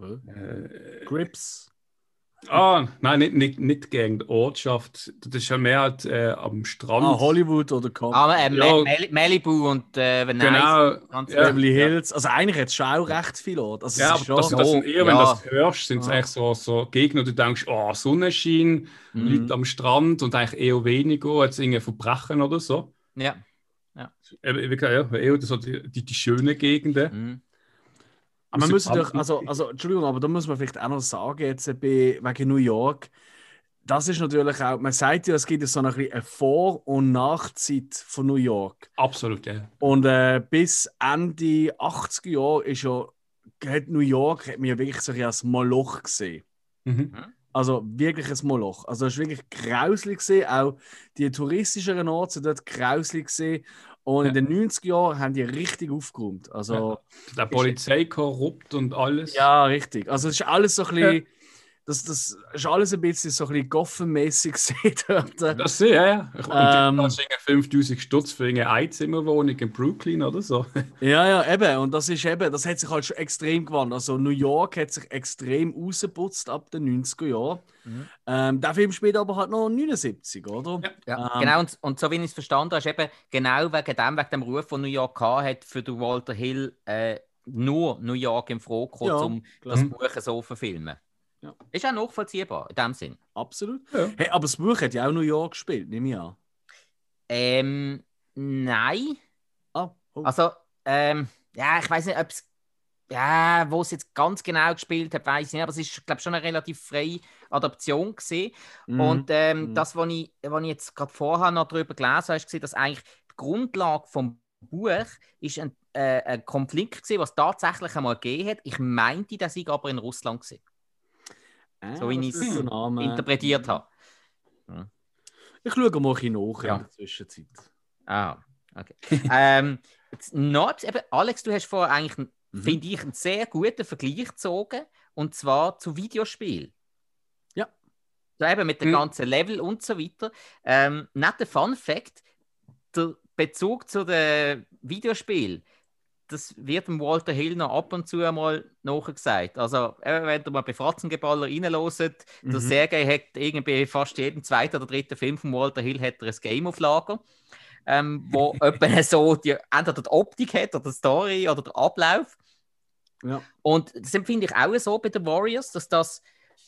Äh, Grips. Ah, nein, nicht, nicht, nicht gegen die Ortschaft. Das ist ja mehr halt, äh, am Strand. Ah, Hollywood oder Com ah, äh, ja. Malibu und äh, genau, ganz ja. Beverly Hills. Also eigentlich hat es schon auch recht viel Ort. Also, ja, aber schon... das, das sind eher, ja. wenn du das hörst, sind es ah. eigentlich so, so Gegner, du denkst, oh, Sonnenschein, mhm. Leute am Strand und eigentlich eher weniger als irgendwie Verbrechen oder so. Ja. Ja. Wie gesagt, ja, eher so die, die, die schönen Gegenden. Mhm. Aber man muss doch, also, also, Entschuldigung, aber da muss man vielleicht auch noch sagen, jetzt bei, wegen New York, das ist natürlich auch, man sagt ja, es gibt so eine Vor- und Nachzeit von New York. Absolut, ja. Und äh, bis Ende 80er Jahre ist ja, hat New York hat mir wirklich so als Moloch gesehen. Mhm. Also wirklich ein Moloch. Also es war wirklich grauslich gesehen. Auch die touristischen Orte sind dort grauslich gesehen. Und in den 90er Jahren haben die richtig aufgeräumt. Also, ja. Der Polizei korrupt und alles. Ja, richtig. Also es ist alles so ein bisschen. Das, das ist alles ein bisschen so ein bisschen Goffen-mäßig dort. Das sehe ja, ja. Ich meine, ähm, 5000 Stutz für eine Einzimmerwohnung in Brooklyn oder so. Ja, ja, eben. Und das ist eben, das hat sich halt schon extrem gewandelt. Also New York hat sich extrem rausgeputzt ab den 90er Jahren. Mhm. Ähm, der Film spielt aber halt noch 79, oder? Ja, ja. Ähm, genau. Und, und so wie ich es verstanden habe, ist eben genau wegen dem, wegen dem Ruf, den New York hat für den Walter Hill äh, nur New York im Froh ja, um klar. das Buch so zu verfilmen. Ja. Ist auch nachvollziehbar in dem Sinn. Absolut. Ja. Hey, aber das Buch hat ja auch New York gespielt, nehme ich an. Ähm, nein. Ah, oh. Also, ähm, ja, ich weiß nicht, ob es. Ja, wo es jetzt ganz genau gespielt hat, weiß ich nicht, aber es ist, glaube ich, schon eine relativ freie Adaption gesehen. Mm. Und ähm, mm. das, was ich, was ich jetzt gerade vorher noch darüber gelesen habe, ist, dass eigentlich die Grundlage vom Buch ist ein, äh, ein Konflikt gewesen, was tatsächlich einmal gegeben hat. Ich meinte, dass ich aber in Russland gesehen Ah, so wie ich es interpretiert habe. Ja. Ich schaue mal ein nach ja. in der Zwischenzeit. Ah, okay. ähm, noch, eben, Alex, du hast vorher eigentlich, mhm. finde ich, einen sehr guten Vergleich gezogen. Und zwar zu Videospiel. Ja. So eben mit dem mhm. ganzen Level und so weiter. Ähm, netter Fun Fact: der Bezug zu dem Videospiel das wird dem Walter Hill noch ab und zu einmal nachgesagt. Also, wenn ihr mal bei Fratzengeballer reinloset, mhm. der Sergei hat irgendwie fast jeden zweiten oder dritten Film von Walter Hill hat er ein Game auf Lager, ähm, wo etwa so die, entweder die Optik hat oder die Story oder der Ablauf. Ja. Und das empfinde ich auch so bei den Warriors, dass das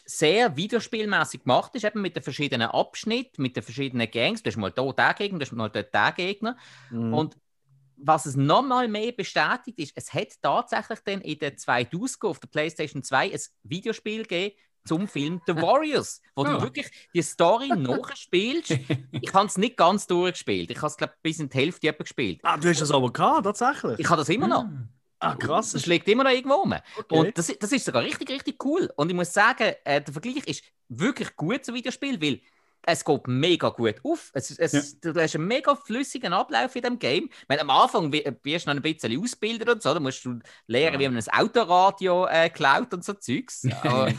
sehr videospielmäßig gemacht ist, eben mit den verschiedenen Abschnitten, mit den verschiedenen Gangs. Du hast mal hier den Gegner, du hast mal dort den Gegner. Mhm. Und was es nochmal mehr bestätigt ist, es hat tatsächlich dann in der 2000 auf der PlayStation 2 ein Videospiel gegeben zum Film The Warriors, wo oh. du wirklich die Story nachspielst. Ich habe es nicht ganz durchgespielt. Ich habe es, glaube bis in die Hälfte gespielt. Ah, du hast das aber gehabt, tatsächlich? Ich habe das immer noch. Ah, krass. Das liegt immer noch irgendwo rum. Okay. Und das, das ist sogar richtig, richtig cool. Und ich muss sagen, äh, der Vergleich ist wirklich gut zum Videospiel, weil es geht mega gut auf. Es, es, ja. Du hast einen mega flüssigen Ablauf in dem Game. Wenn am Anfang wirst du noch ein bisschen ausbilden und so, dann musst du lernen, ja. wie man ein Autoradio äh, klaut und so Zeugs. Aber,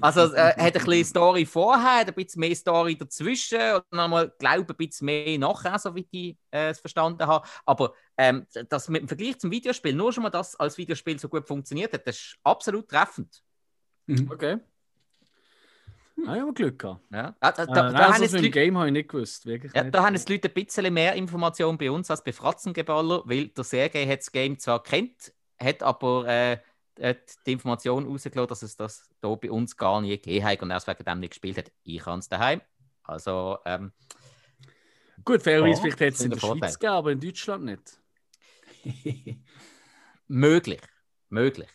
also äh, hat ein bisschen Story vorher, hat ein bisschen mehr Story dazwischen und dann mal glaube ein bisschen mehr nachher, so wie ich äh, es verstanden habe. Aber ähm, das mit dem Vergleich zum Videospiel, nur schon mal das als Videospiel so gut funktioniert hat, das ist absolut treffend. Mhm. Okay. Hm. Ah, ich habe Glück gehabt. Ja. Ah, da, da, äh, da also Leute, Game habe ich nicht gewusst. Wirklich ja, nicht. Da haben es Leute ein bisschen mehr Informationen bei uns als bei Fratzengeballer, weil der Sergei hat das Game zwar kennt, hat aber äh, die Information rausgelassen, dass es das hier bei uns gar nie gegeben hat und erst wegen dem nicht gespielt hat. Ich habe es daheim. Also, ähm, Gut, fairerweise, oh, vielleicht hätte es in der. Schweiz gegeben, aber in Deutschland nicht. möglich. Möglich.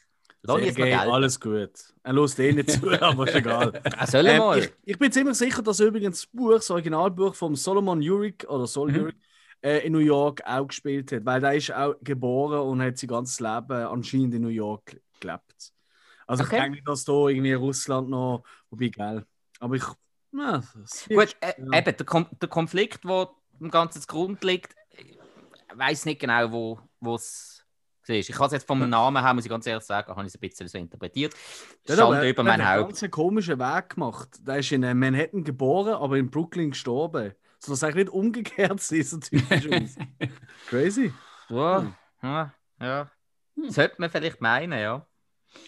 Sergei, alles gut. Er lässt eh nicht zu, aber ist egal. Soll ähm, mal. Ich, ich, bin ziemlich sicher, dass übrigens das Buch, das Originalbuch von Solomon Urich oder Sol mhm. Urich, äh, in New York auch gespielt hat, weil er ist auch geboren und hat sein ganzes Leben anscheinend in New York gelebt. Also okay. ich denke nicht, dass da irgendwie Russland noch, wobei, geil. Aber ich, na, Gut, äh, ja. eben, der, Kom der Konflikt, der im Ganzen Grund liegt, ich weiß nicht genau, wo es ich habe es jetzt vom Namen her, muss ich ganz ehrlich sagen, habe ich es ein bisschen so interpretiert. Schande über mein Haupt. Er hat einen ganz komischen Weg gemacht. Der ist in Manhattan geboren, aber in Brooklyn gestorben. So dass eigentlich nicht umgekehrt ist, so typisch Crazy. Ja, hm. ja, ja. Hm. Sollte man vielleicht meinen, ja.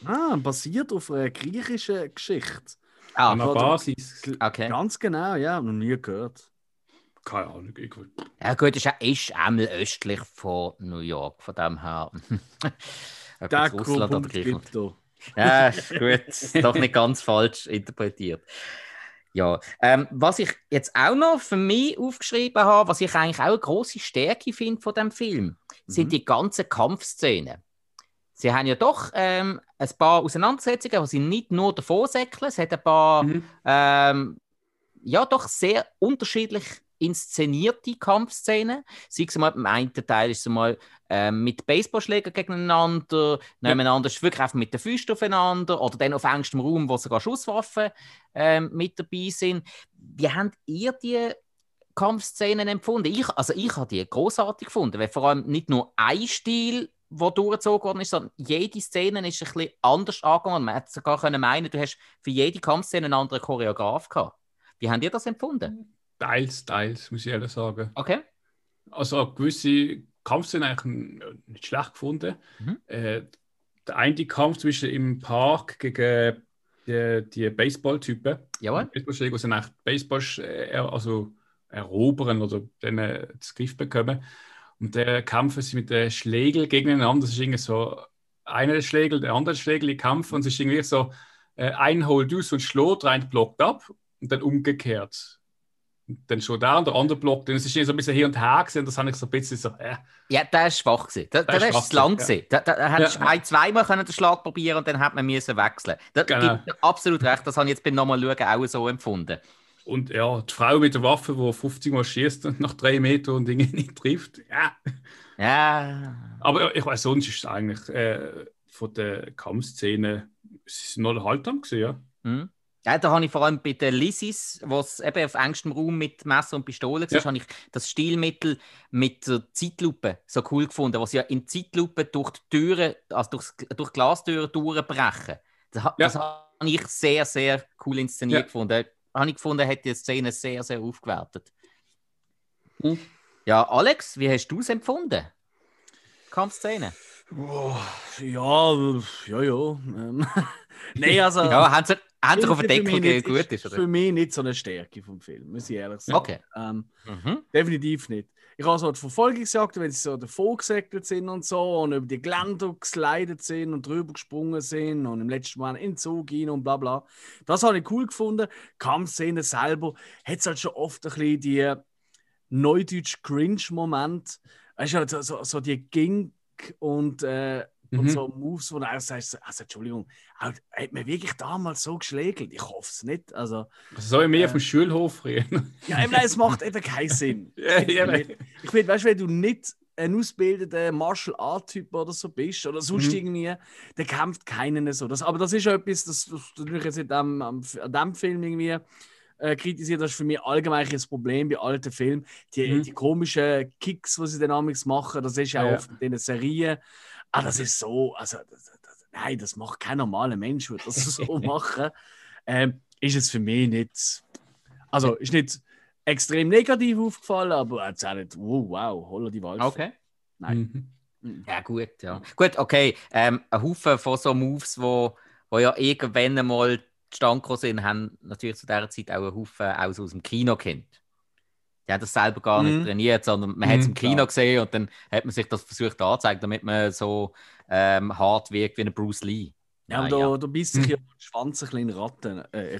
Ah, basiert auf einer griechischen Geschichte. Ah, An Basis. Okay. Ganz genau, ja, noch nie gehört. Keine Ahnung, ich Ja gut, ist, ist einmal östlich von New York, von dem her. Der Russland oder Griechenland. Ja, gut, doch nicht ganz falsch interpretiert. Ja, ähm, was ich jetzt auch noch für mich aufgeschrieben habe, was ich eigentlich auch eine große Stärke finde von dem Film, mhm. sind die ganzen Kampfszenen. Sie haben ja doch ähm, ein paar Auseinandersetzungen, wo sie nicht nur davor säckeln, es hat ein paar, mhm. ähm, ja, doch sehr unterschiedlich inszenierte Kampfszenen. Sei es mal, im einen Teil ist es mal äh, mit Baseballschlägern gegeneinander, nebeneinander ja. ist wirklich einfach mit den Füßen aufeinander oder dann auf engstem Raum, wo sogar Schusswaffen äh, mit dabei sind. Wie habt ihr die Kampfszenen empfunden? Ich, also ich habe die großartig gefunden, weil vor allem nicht nur ein Stil wo durchgezogen worden ist, sondern jede Szene ist ein bisschen anders angegangen. Man hätte sogar können meinen, du hast für jede Kampfszene einen anderen Choreograf gehabt. Wie habt ihr das empfunden? Teils, teils, muss ich ehrlich sagen. Okay. Also gewisse Kampfszenen eigentlich nicht schlecht gefunden. Mhm. Äh, der eine Kampf zwischen im Park gegen die, die Baseball-Typen. Jawohl. Baseballschläger sind eigentlich Baseballs äh, also erobern oder äh, das Griff bekommen. Und der kämpfen sie mit den Schlägeln gegeneinander. Das ist irgendwie so einer der Schlägel, der andere Schlägel im Kampf und es ist irgendwie so äh, ein holt aus und schlägt, rein blockt ab und dann umgekehrt dann schon da und der andere Block, dann ist es so ein bisschen hier und her gesehen, das habe ich so ein bisschen so, äh. Ja, der ist schwach gewesen. Da, da, ist zu lang gewesen. Da, da, da hättest ja. ein, zweimal können den Schlag probieren und dann hat man müssen wechseln. Da genau. gibt absolut recht, das habe ich jetzt beim nochmal schauen auch so empfunden. Und ja, die Frau mit der Waffe, die 50 Mal schießt und nach drei Metern und Dinge nicht trifft, ja. Ja. Aber ich weiß, sonst ist es eigentlich äh, von der Kampfszene, es ist noch haltsam gewesen, ja. Mhm. Ja, da habe ich vor allem bei den Lissis, was eben auf engstem Raum mit Messer und Pistole war, ja. habe ich das Stilmittel mit der Zeitlupe so cool gefunden, was ja in Zeitlupe durch die Türen, also durch, durch Glastüren durchbrechen. Das, ja. das habe ich sehr, sehr cool inszeniert ja. gefunden. Habe ich gefunden, hat die Szene sehr, sehr aufgewertet. Hm. Ja, Alex, wie hast du es empfunden? Kampfszene? Oh, ja, ja, ja. Ähm, Nein, also. ja, haben sie, haben auf den Deckel nicht, gut ist, oder? Für mich nicht so eine Stärke vom Film, muss ich ehrlich sagen. Okay. Ähm, mhm. Definitiv nicht. Ich habe so die Verfolgungsjagd, wenn sie so davor gesegelt sind und so und über die Geländer geslidet sind und drüber gesprungen sind und im letzten Mal in den Zug gehen und bla bla. Das habe ich cool gefunden. Kampfszene selber hat es halt schon oft ein bisschen die neudeutsch Cringe-Moment. Weißt du, so, so, so die Ging und äh, mhm. und so Moves, wo du auch sagst, also Entschuldigung, hat man wirklich damals so geschlägelt? Ich hoffe es nicht. Also, also soll ich mehr äh, auf dem Schulhof reden? ja, ich meine, es macht eben keinen Sinn. ja, ja, ich finde, weißt du, wenn du nicht ein ausgebildeter Martial Art Typ oder so bist oder sonst mhm. irgendwie, der kämpft keinen so. Das, aber das ist ja etwas, das, das, das ich jetzt in dem, an dem Film irgendwie äh, kritisiert. Das ist für mich allgemein ein Problem bei alten Filmen. Die, mhm. die komischen Kicks, die sie dann machen, das ist ja, ja. oft in den Serien. Ah, das ist so, also das, das, nein, das macht kein normaler Mensch, würde das so machen. Ähm, ist es für mich nicht, also ist nicht extrem negativ aufgefallen, aber jetzt auch nicht, wow, wow, holla die Wald. Okay. Nein. Mhm. Ja, gut, ja. Gut, okay. Ähm, ein Haufen von so Moves, wo, wo ja irgendwann einmal zustande sind, haben natürlich zu dieser Zeit auch einen Haufen aus, aus dem Kino kennt. Die haben das selber gar nicht mhm. trainiert, sondern man mhm, hat es im Kino klar. gesehen und dann hat man sich das versucht anzuzeigen, damit man so ähm, hart wirkt wie ein Bruce Lee. Ja, aber da, da beißt sich ja der Schwanz ein bisschen Ratten. Äh,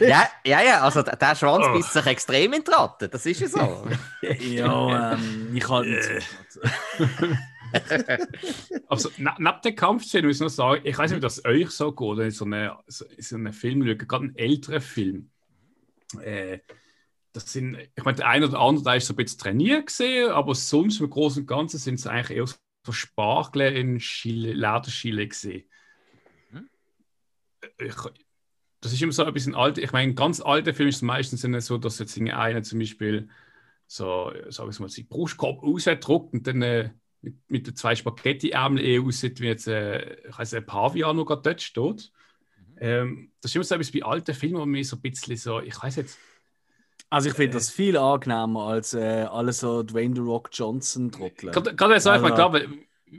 ja, ja, ja, also der Schwanz oh. beißt sich extrem in Ratten, das ist ja so. ja, ähm, ich kann nicht also, neben der Kampfszene muss ich noch sagen, ich weiß nicht, wie das euch so geht, wenn so eine, so, so einen Film gerade einen älteren Film. Äh, das sind, ich meine, der eine oder andere, der ist so ein bisschen trainiert gesehen, aber sonst im Großen und Ganzen sind es eigentlich eher so Spargel in Lederschiele gesehen. Hm? Ich, das ist immer so ein bisschen alt. Ich meine, ganz alte Filme ist es meistens so, dass jetzt einer zum Beispiel so, sagen wir mal, die Brustkorb ausdruckt und dann äh, mit, mit den zwei Spaghetti-Ärmeln eh aussieht, wie jetzt äh, ich weiß, ein Pavian noch gerade dort steht. Mhm. Ähm, das ist immer so etwas bei alten Filmen, wo mir so ein bisschen so, ich weiß jetzt. Also ich finde äh, das viel angenehmer als äh, alles so Dwayne The Rock Johnson Trottel. Gerade jetzt einfach klar,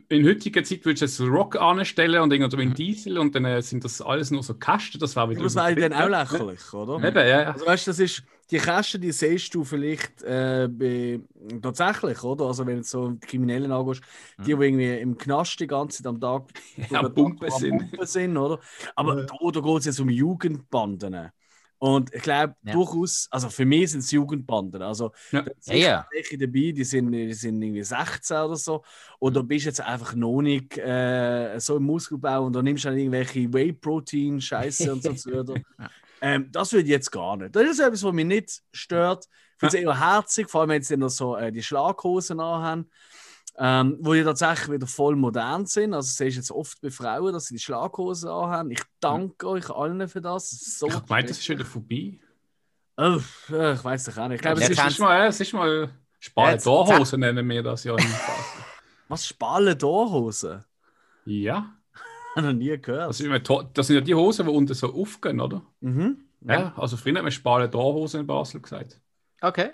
in heutiger Zeit würdest du jetzt Rock anstellen und irgendwie mhm. Diesel und dann äh, sind das alles nur so Kästen. Das war wieder. Das wäre dann auch lächerlich, oder? Eben, ja, ja. Also weißt das ist die Kästen, die siehst du vielleicht äh, bei, tatsächlich, oder? Also wenn du so die Kriminellen angehst, die, die irgendwie im Knast die ganze Zeit am Tag ja, Pumpen sind. sind, oder? Aber ja. da, da geht es jetzt um Jugendbanden. Und ich glaube ja. durchaus, also für mich sind es Jugendbanden. Also ja. da sind ja, welche dabei, die sind, die sind irgendwie 16 oder so. Und du bist jetzt einfach noch nicht äh, so im Muskelbau und da nimmst du dann irgendwelche Whey-Protein-Scheiße und so zu. Ähm, das würde ich jetzt gar nicht. Das ist etwas, was mich nicht stört. Ich finde es eher herzig, vor allem wenn sie noch so äh, die Schlaghosen anhaben. Ähm, wo die tatsächlich wieder voll modern sind. Also, sehe ich jetzt oft bei Frauen, dass sie die Schlaghosen anhaben. Ich danke euch allen für das. das so ich meine, das ist wieder vorbei. Oh, ich weiß doch auch nicht. Ich glaube, es, ist, ist mal, es ist mal Spalen-Dorhose, nennen wir das ja. Was? Spalen-Dorhose? Ja. Noch nie gehört. Das sind, das sind ja die Hosen, die unten so aufgehen, oder? Mhm. Ja, also früher hat man Spalen-Dorhose in Basel gesagt. Okay.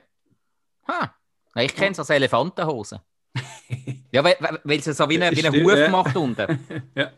Ha. Ich kenne es als Elefantenhose. ja, weil, weil sie so wie wie eine Huf ja. macht unten. ja.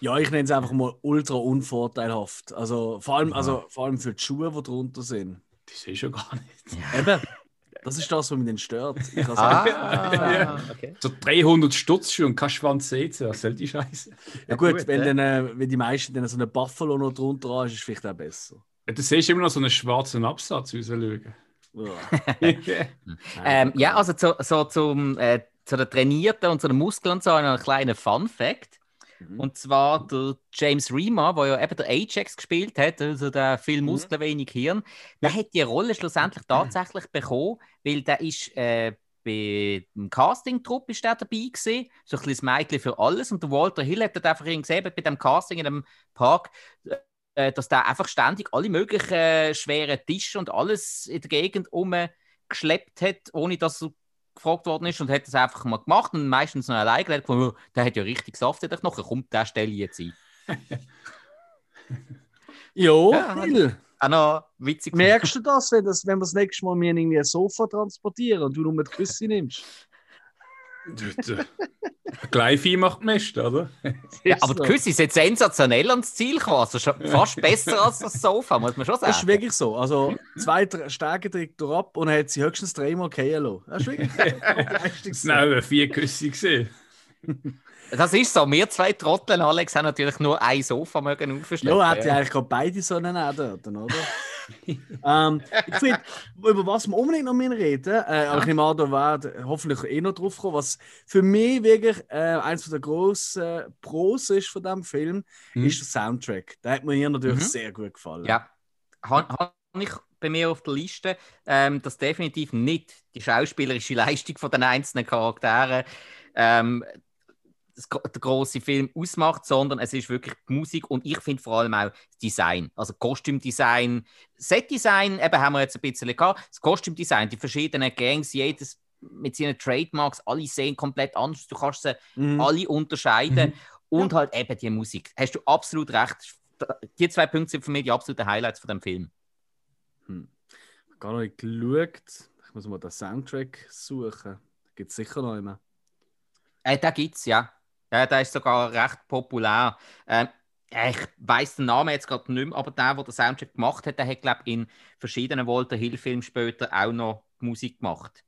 Ja, ich nenne es einfach mal ultra unvorteilhaft. Also vor allem, ja. also, vor allem für die Schuhe, die drunter sind. Die sehe ich schon gar nicht. Ja. Eben. Das ist das, was mich dann stört. ah, ja. okay. So 300 Stutzschuhe und kein Schwanz sehen, was soll die Scheiße? Ja, gut, gut wenn, ja. dann, äh, wenn die meisten dann so eine Buffalo noch drunter haben, ist es vielleicht auch besser. Ja, du siehst immer noch so einen schwarzen Absatz rausschauen. ähm, ja, also zu, so zum, äh, zu der Trainierten und zu den Muskeln und so ein kleiner Fun-Fact. Mhm. Und zwar der James Remar, der ja eben der Ajax gespielt hat, also der viel. Muskeln, mhm. wenig Hirn, der hat die Rolle schlussendlich tatsächlich bekommen, weil der ist äh, bei dem Casting-Trupp ist der dabei gewesen, so ein kleines Mädchen für alles und der Walter Hill hat einfach gesehen, bei dem Casting in dem Park, äh, dass der einfach ständig alle möglichen äh, schweren Tische und alles in der Gegend umgeschleppt hat, ohne dass er gefragt worden ist und hat das einfach mal gemacht und meistens noch alleine gelernt, oh, der hat ja richtig Saft in der Knochen, kommt der Stelle jetzt ein. jo, ja, Hill. Auch noch witzig. Merkst du das, wenn, das, wenn wir das nächste Mal mir irgendwie ein Sofa transportieren und du nur mit Küsse nimmst? Gleichvieh macht Mist, oder? Ja, aber die Küsse ist jetzt sensationell ans Ziel gekommen. Also fast besser als das Sofa, muss man schon sagen. Das ist wirklich so. Also zwei Stärke trägt er ab und hat sie höchstens dreimal gehen lassen. Das ist wirklich Nein, vier Küsse gesehen. Das ist so. Wir zwei Trotteln, Alex, haben natürlich nur ein Sofa mögen aufstellen. Ja, hat ja eigentlich gerade beide so einen dort, oder? ähm, ich finde, über was wir unbedingt noch reden äh, aber ich nehme an, da werden hoffentlich eh noch drauf kommen, was für mich wirklich äh, eines der grossen Pros ist von diesem Film, mhm. ist der Soundtrack. Der hat mir hier natürlich mhm. sehr gut gefallen. Ja, habe ha ich bei mir auf der Liste, ähm, dass definitiv nicht die schauspielerische Leistung von den einzelnen Charakteren ähm, der große Film ausmacht, sondern es ist wirklich die Musik und ich finde vor allem auch das Design. Also Kostümdesign, Setdesign, eben haben wir jetzt ein bisschen gehabt. Das Kostümdesign, die verschiedenen Gangs, jedes mit seinen Trademarks, alle sehen komplett anders. Du kannst sie mhm. alle unterscheiden. Mhm. Und ja. halt eben die Musik. Hast du absolut recht. Die zwei Punkte sind für mich die absoluten Highlights von dem Film. Hm. Gar noch nicht geschaut. Ich muss mal den Soundtrack suchen. Gibt es sicher noch immer. Äh, da gibt es, ja. Ja. Der ist sogar recht populär. Ähm, ich weiß den Namen jetzt gerade nicht mehr, aber der, der den Soundtrack gemacht hat, der hat, glaube ich, in verschiedenen Walter Hill-Filmen später auch noch Musik gemacht.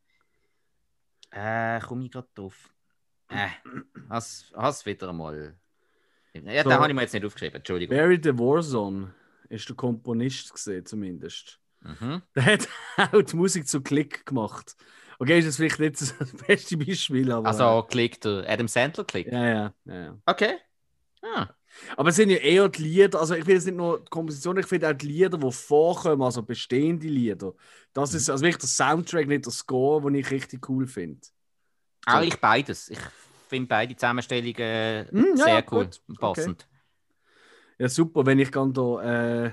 Äh, komme ich gerade drauf. Äh, hast, hast wieder einmal. Ja, so, den habe ich mir jetzt nicht aufgeschrieben, Entschuldigung. Barry the Warzone ist der Komponist gesehen, zumindest. Mhm. Der hat auch die Musik zu Klick gemacht. Okay, ist das vielleicht nicht das beste Beispiel, aber. Also Klick, der Adam Sandler Klick. Ja, ja, ja. Okay. Ah. Aber es sind ja eher die Lieder, also ich finde es nicht nur die Komposition, ich finde auch die Lieder, die vorkommen, also bestehende Lieder. Das ist also wirklich der Soundtrack, nicht der Score, den ich richtig cool finde. So. Auch ich beides. Ich finde beide Zusammenstellungen mm, sehr ja, cool und passend. Okay. Ja, super, wenn ich dann da äh,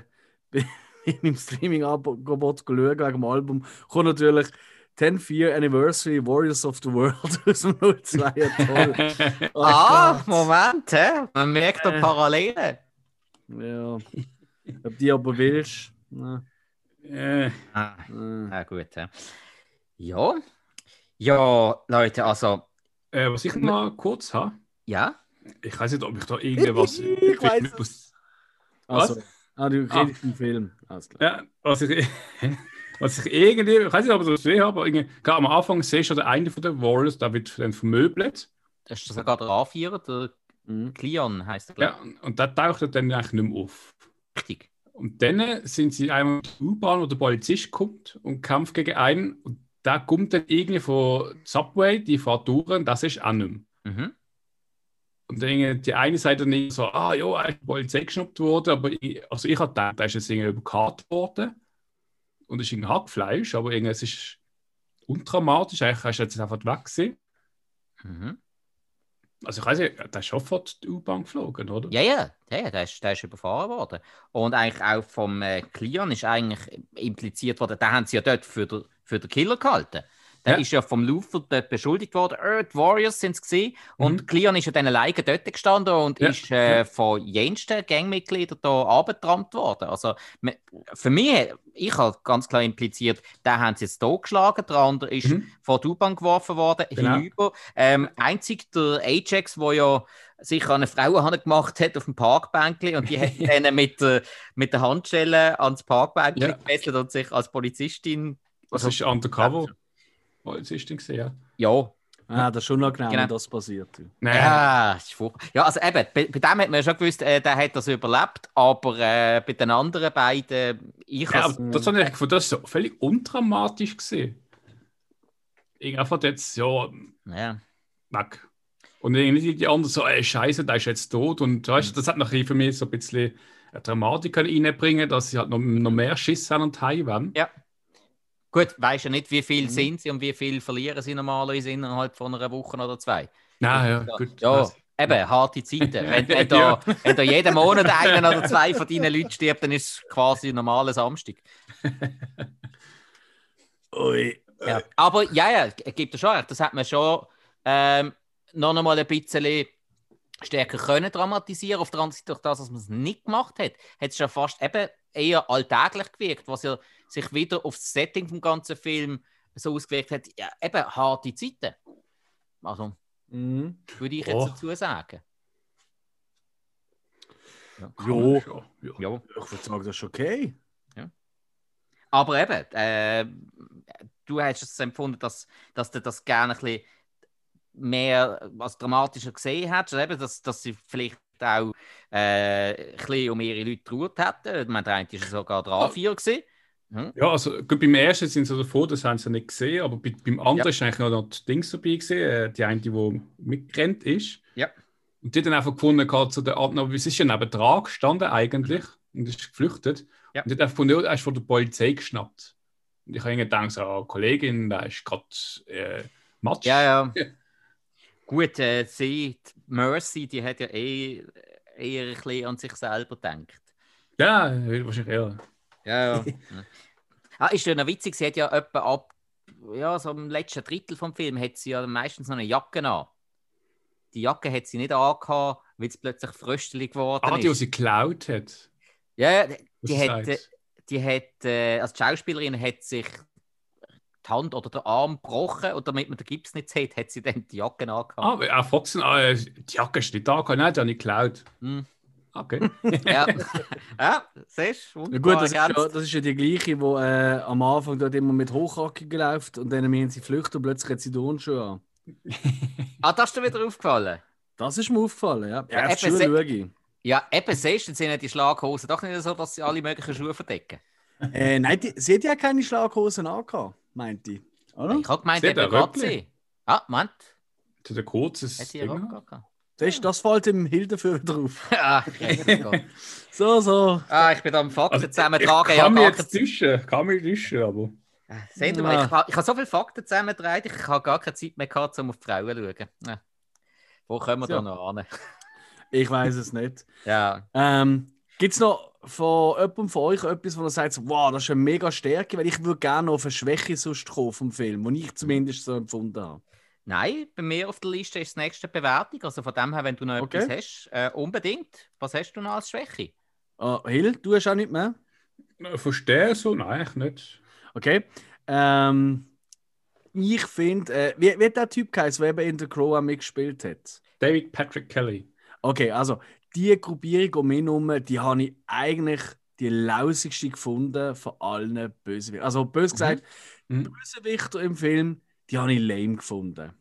in meinem Streaming-Angebot schaue wegen dem Album, kommt natürlich 10th Year Anniversary Warriors of the World aus dem 02. toll. Oh, ah, Moment, hä? man merkt da äh. Parallelen. Ja, ob die aber willst. Ne. Äh. Ah, ah, gut. Ja. ja. Ja, Leute, also. Äh, was ich mal kurz habe. Ja? Ich weiß nicht, ob ich da irgendwas. ich weiß es. Also, ah, du redest ah. vom Film. Alles klar. Ja, was ich. was ich irgendwie, ich weiß nicht, ob ich das gesehen habe, aber irgendwie, am Anfang siehst du der eine von den Warriors, der wird dann vermöbelt. Das ist sogar der A4, der mhm. Cleon heißt der. Ja, und der taucht dann eigentlich nicht mehr auf. Richtig. Und dann sind sie einmal in der U-Bahn, wo der Polizist kommt und kämpft gegen einen. Und da kommt dann irgendwie von Subway, die fährt durch, und das ist auch nicht mehr. Mhm. Und dann die eine Seite nicht so, ah ja, ist die Polizei geschnappt worden, aber ich, also ich habe gedacht, da ist jetzt irgendwie überkarrt worden und es ist ein Hackfleisch, aber irgendwie, es ist undramatisch, eigentlich hast du jetzt einfach weg mhm. Also ich weiß nicht, der ist sofort die U-Bahn geflogen, oder? Ja, ja, ja der, ist, der ist überfahren worden. Und eigentlich auch vom äh, Klion ist eigentlich impliziert worden, da haben sie ja dort für den, für den Killer gehalten. Der ja. ist ja vom Luther dort beschuldigt worden. Äh, die Warriors sind es gesehen. Und mhm. Cleon ist ja dann alleine dort gestanden und ja. ist äh, von jensten Gangmitgliedern da abgetrampt worden. Also für mich, ich habe ganz klar impliziert, da haben sie jetzt hier geschlagen, der andere ist mhm. von der U-Bahn geworfen worden, genau. hinüber. Ähm, einzig der Ajax, der ja sich an eine Frau gemacht hat auf dem Parkbänkli und die hat dann mit, äh, mit der Handschelle ans Parkbänkli ja. gefesselt und sich als Polizistin. Das also, ist undercover. Polizistin gesehen, ja. Ja. Ah, das ist schon noch genau, genau. das passiert. Ja, ist furchtbar. Ja, also eben, bei, bei, dem hat man schon gewusst, äh, der hat das überlebt, aber äh, bei den anderen beiden, ich ja, das habe ich gefunden, das ist so völlig undramatisch gesehen. Ich einfach jetzt, ja, ja. weg. Und irgendwie die anderen so, ey, Scheiße, der ist jetzt tot. Und weißt, mhm. das hat nachher für mich so ein bisschen Dramatik reinbringen, dass sie halt noch, noch mehr Schiss haben und heim Ja. Gut, weißt du nicht, wie viel mhm. sind sie und wie viel verlieren sie normalerweise innerhalb von einer Woche oder zwei? Nein, ja, gut. Ja, eben, harte Zeiten. Wenn, wenn, da, ja. wenn da jeden Monat einen oder zwei von deinen Leuten stirbt, dann ist es quasi ein normaler Samstag. Ui. Ja. Aber ja, ja, gibt es schon recht. Das hat man schon ähm, noch einmal ein bisschen stärker können dramatisieren. Auf der anderen Seite, durch das, dass man es nicht gemacht hat, hat es schon fast eben eher alltäglich gewirkt, was ja sich wieder auf das Setting vom ganzen Film so ausgewirkt hat. Ja, eben harte Zeiten. Also, mhm. würde ich jetzt oh. dazu sagen. Ja, jo. Ja. ja. Ich würde sagen, das ist okay. Ja. Aber eben, äh, du hast es empfunden, dass, dass du das gerne ein bisschen mehr als dramatischer gesehen also eben, dass, dass sie vielleicht auch äh, ein bisschen um ihre Leute getraut hätten. Ich meine, der eine war sogar der A4. Hm? Ja, also beim ersten sind sie davor, das haben sie nicht gesehen, aber bei, beim anderen ja. ist eigentlich noch das Ding dabei gesehen, äh, die eine, die mitgerannt ist. Ja. Und die dann einfach gefunden, gerade zu der Art, es ist ja neben dran gestanden eigentlich und ist geflüchtet. Ja. Und die hat einfach gefunden, er ist von der Polizei geschnappt. Und ich habe gedacht, so, oh, Kollegin, da ist gerade äh, Matsch. Ja, ja. Gut, äh, sie, Mercy, die hat ja eh eher ein bisschen an sich selber gedacht. Ja, wahrscheinlich eher. Ja, ja. ah, ist ja noch witzig, sie hat ja etwa ab ja, so im letzten Drittel vom Film hat sie ja meistens noch eine Jacke an. Die Jacke hat sie nicht angehabt, weil es plötzlich fröstelig geworden ah, ist. die, die sie geklaut hat. Ja, die, die hat, äh, die hat, äh, als Schauspielerin hat sich die Hand oder den Arm gebrochen und damit man den Gips nicht sieht, hat sie dann die Jacke angehabt. Ah, ah Foxen, ah, die Jacke ist nicht angehabt, nein, die habe ich geklaut. Hm. Okay. ja, ja siehst du. Ja, gut, das ist ja, das ist ja die gleiche, die äh, am Anfang dort immer mit Hochhackigen läuft und dann müssen sie flüchten und plötzlich hat sie die Turnschuhe an. ah, das ist dir wieder aufgefallen? Das ist mir aufgefallen, ja. Ja, Erst Schuhe schaue ich. Ja, eben siehst du, sind die Schlaghosen doch nicht so, dass sie alle möglichen Schuhe verdecken. Äh, nein, die, sie hat ja keine Schlaghosen angehabt, meint die. Oder? Ich habe gemeint, gerade sie. Ah, ist ein kurzes Hat sie. Das, das fällt im Hildeführer drauf. ah, so, so. Ah, ich bin da am Fakten also, zusammentragen. Ich kann mich jetzt zwischen, kann mich zwischen, aber... Seht ihr mal, ich, ich, habe so viele Fakten zusammentragen, ich habe gar keine Zeit mehr gehabt, um auf die Frauen zu schauen. Ja. Wo kommen wir ja. da noch an? ich weiß es nicht. Ja. Ähm, Gibt es noch von jemandem von euch etwas, wo ihr sagt, wow, das ist eine mega Stärke, weil ich würde gerne auf eine Schwäche sonst kommen vom Film, die ich zumindest so empfunden habe. Nein, bei mir auf der Liste ist das nächste Bewertung. Also von dem her, wenn du noch okay. etwas hast, äh, unbedingt. Was hast du noch als Schwäche? Uh, Hill, du hast auch nicht mehr? Verstehe so, nein, ich nicht. Okay. Ähm, ich finde, äh, wie, wie der Typ heißt, der eben in The Crow mitgespielt hat? David Patrick Kelly. Okay, also die Gruppierung um mich herum, die habe ich eigentlich die lausigste gefunden von allen Bösewichtern. Also böse mhm. gesagt, mhm. Bösewichter im Film die habe ich lame gefunden.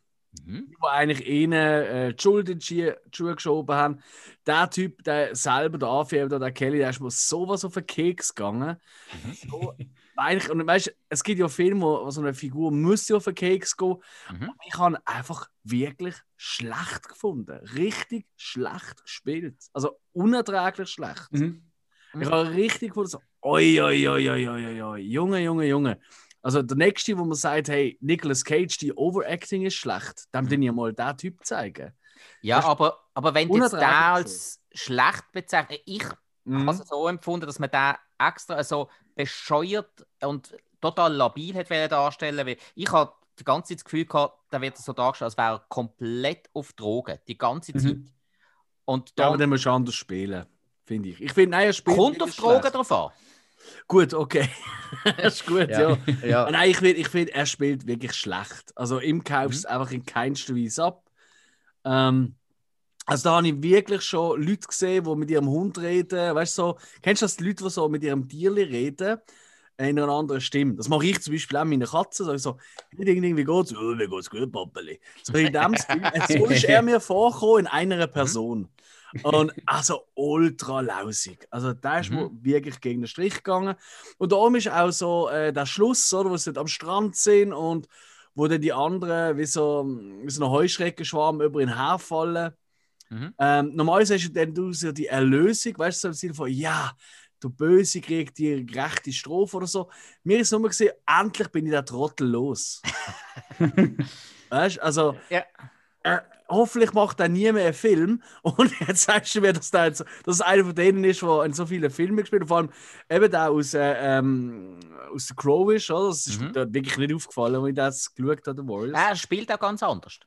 Mhm. Die, die eigentlich ihnen äh, die Schuld in die Schuhe geschoben haben. Der Typ, der selber, der Anführer, der Kelly, der ist mir sowas auf den Keks gegangen. Mhm. So, eigentlich, und weißt, es gibt ja Filme, wo, so eine Figur muss ja auf den Keks gehen. Mhm. Aber ich habe einfach wirklich schlecht gefunden. Richtig schlecht gespielt. Also unerträglich schlecht. Mhm. Ich habe richtig gefunden, so, oi, oi, oi, oi, oi, oi, Junge, Junge, Junge. Also der nächste, wo man sagt, hey, Nicolas Cage, die Overacting ist schlecht, dann will ich mal den Typ zeigen. Ja, aber, aber wenn du den als schlecht bezeichnest, ich mhm. habe es so empfunden, dass man den extra so bescheuert und total labil hat darstellen weil ich habe die ganze Zeit das Gefühl gehabt, da wird so dargestellt, als wäre er komplett auf Drogen, die ganze mhm. Zeit. Mhm. Und dann, ja, aber dann musst du anders spielen, finde ich. Ich finde, nein, er spielt Kommt auf Drogen drauf an. Gut, okay. das ist gut, ja. ja. ja. Nein, ich finde, ich find, er spielt wirklich schlecht. Also ihm kaufst du mhm. einfach in keinster Weise ab. Ähm, also da habe ich wirklich schon Leute gesehen, die mit ihrem Hund reden. Weißt du, so, kennst du das, die Leute, die so mit ihrem Tierli reden? in einer anderen Stimme. Das mache ich zum Beispiel auch mit meiner Katze. So, so wie geht's? Oh, wie geht's gut, Pappeli? So in dem Stil. So ist er mir vorgekommen in einer mhm. Person. Und also ultra lausig. Also da ist mhm. wirklich gegen den Strich gegangen. Und da ist auch so äh, der Schluss, oder, wo sie am Strand sind und wo dann die anderen wie so, wie so ein Heuschreckenschwarm über ihn herfallen. Mhm. Ähm, normalerweise hast du dann du so die Erlösung, weißt du, so im Sinne von, ja, du Böse kriegst die gerechte Strophe oder so. Mir ist nur gesehen, endlich bin ich der Trottel los. weißt du, also. Ja. Äh, hoffentlich macht er nie mehr einen Film. Und jetzt sagst du mir, dass, der dass es einer von denen ist, der in so vielen Filmen gespielt hat. Vor allem eben der aus, äh, ähm, aus The Crow ist. Oder? Das ist mhm. mir wirklich nicht aufgefallen, als ich das geschaut habe. Er spielt auch ganz anders.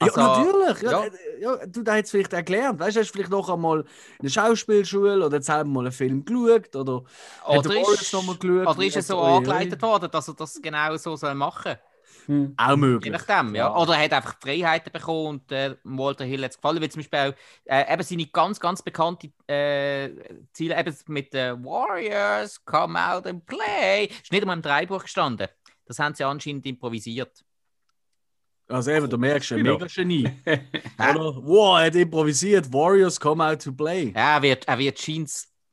Also, ja, natürlich. Ja, ja. Äh, ja du hast es vielleicht erklärt. Weißt du, hast vielleicht noch einmal in der Schauspielschule oder jetzt mal einen Film geschaut oder, oder ist, noch mal geschaut. Oder ist es so angeleitet worden, dass er das genau so machen soll? Hm. Auch möglich. Je nachdem, ja. Oder er hat einfach Freiheiten bekommen und äh, Walter Hill hat es gefallen, weil zum Beispiel auch äh, eben seine ganz, ganz bekannte äh, Ziele eben mit den Warriors, come out and play, ist nicht einmal im Dreibuch gestanden. Das haben sie anscheinend improvisiert. Also eben, du merkst, ein mega Genie. Oder? Wow, er hat improvisiert, Warriors come out to play. Ja, er wird, er wird scheint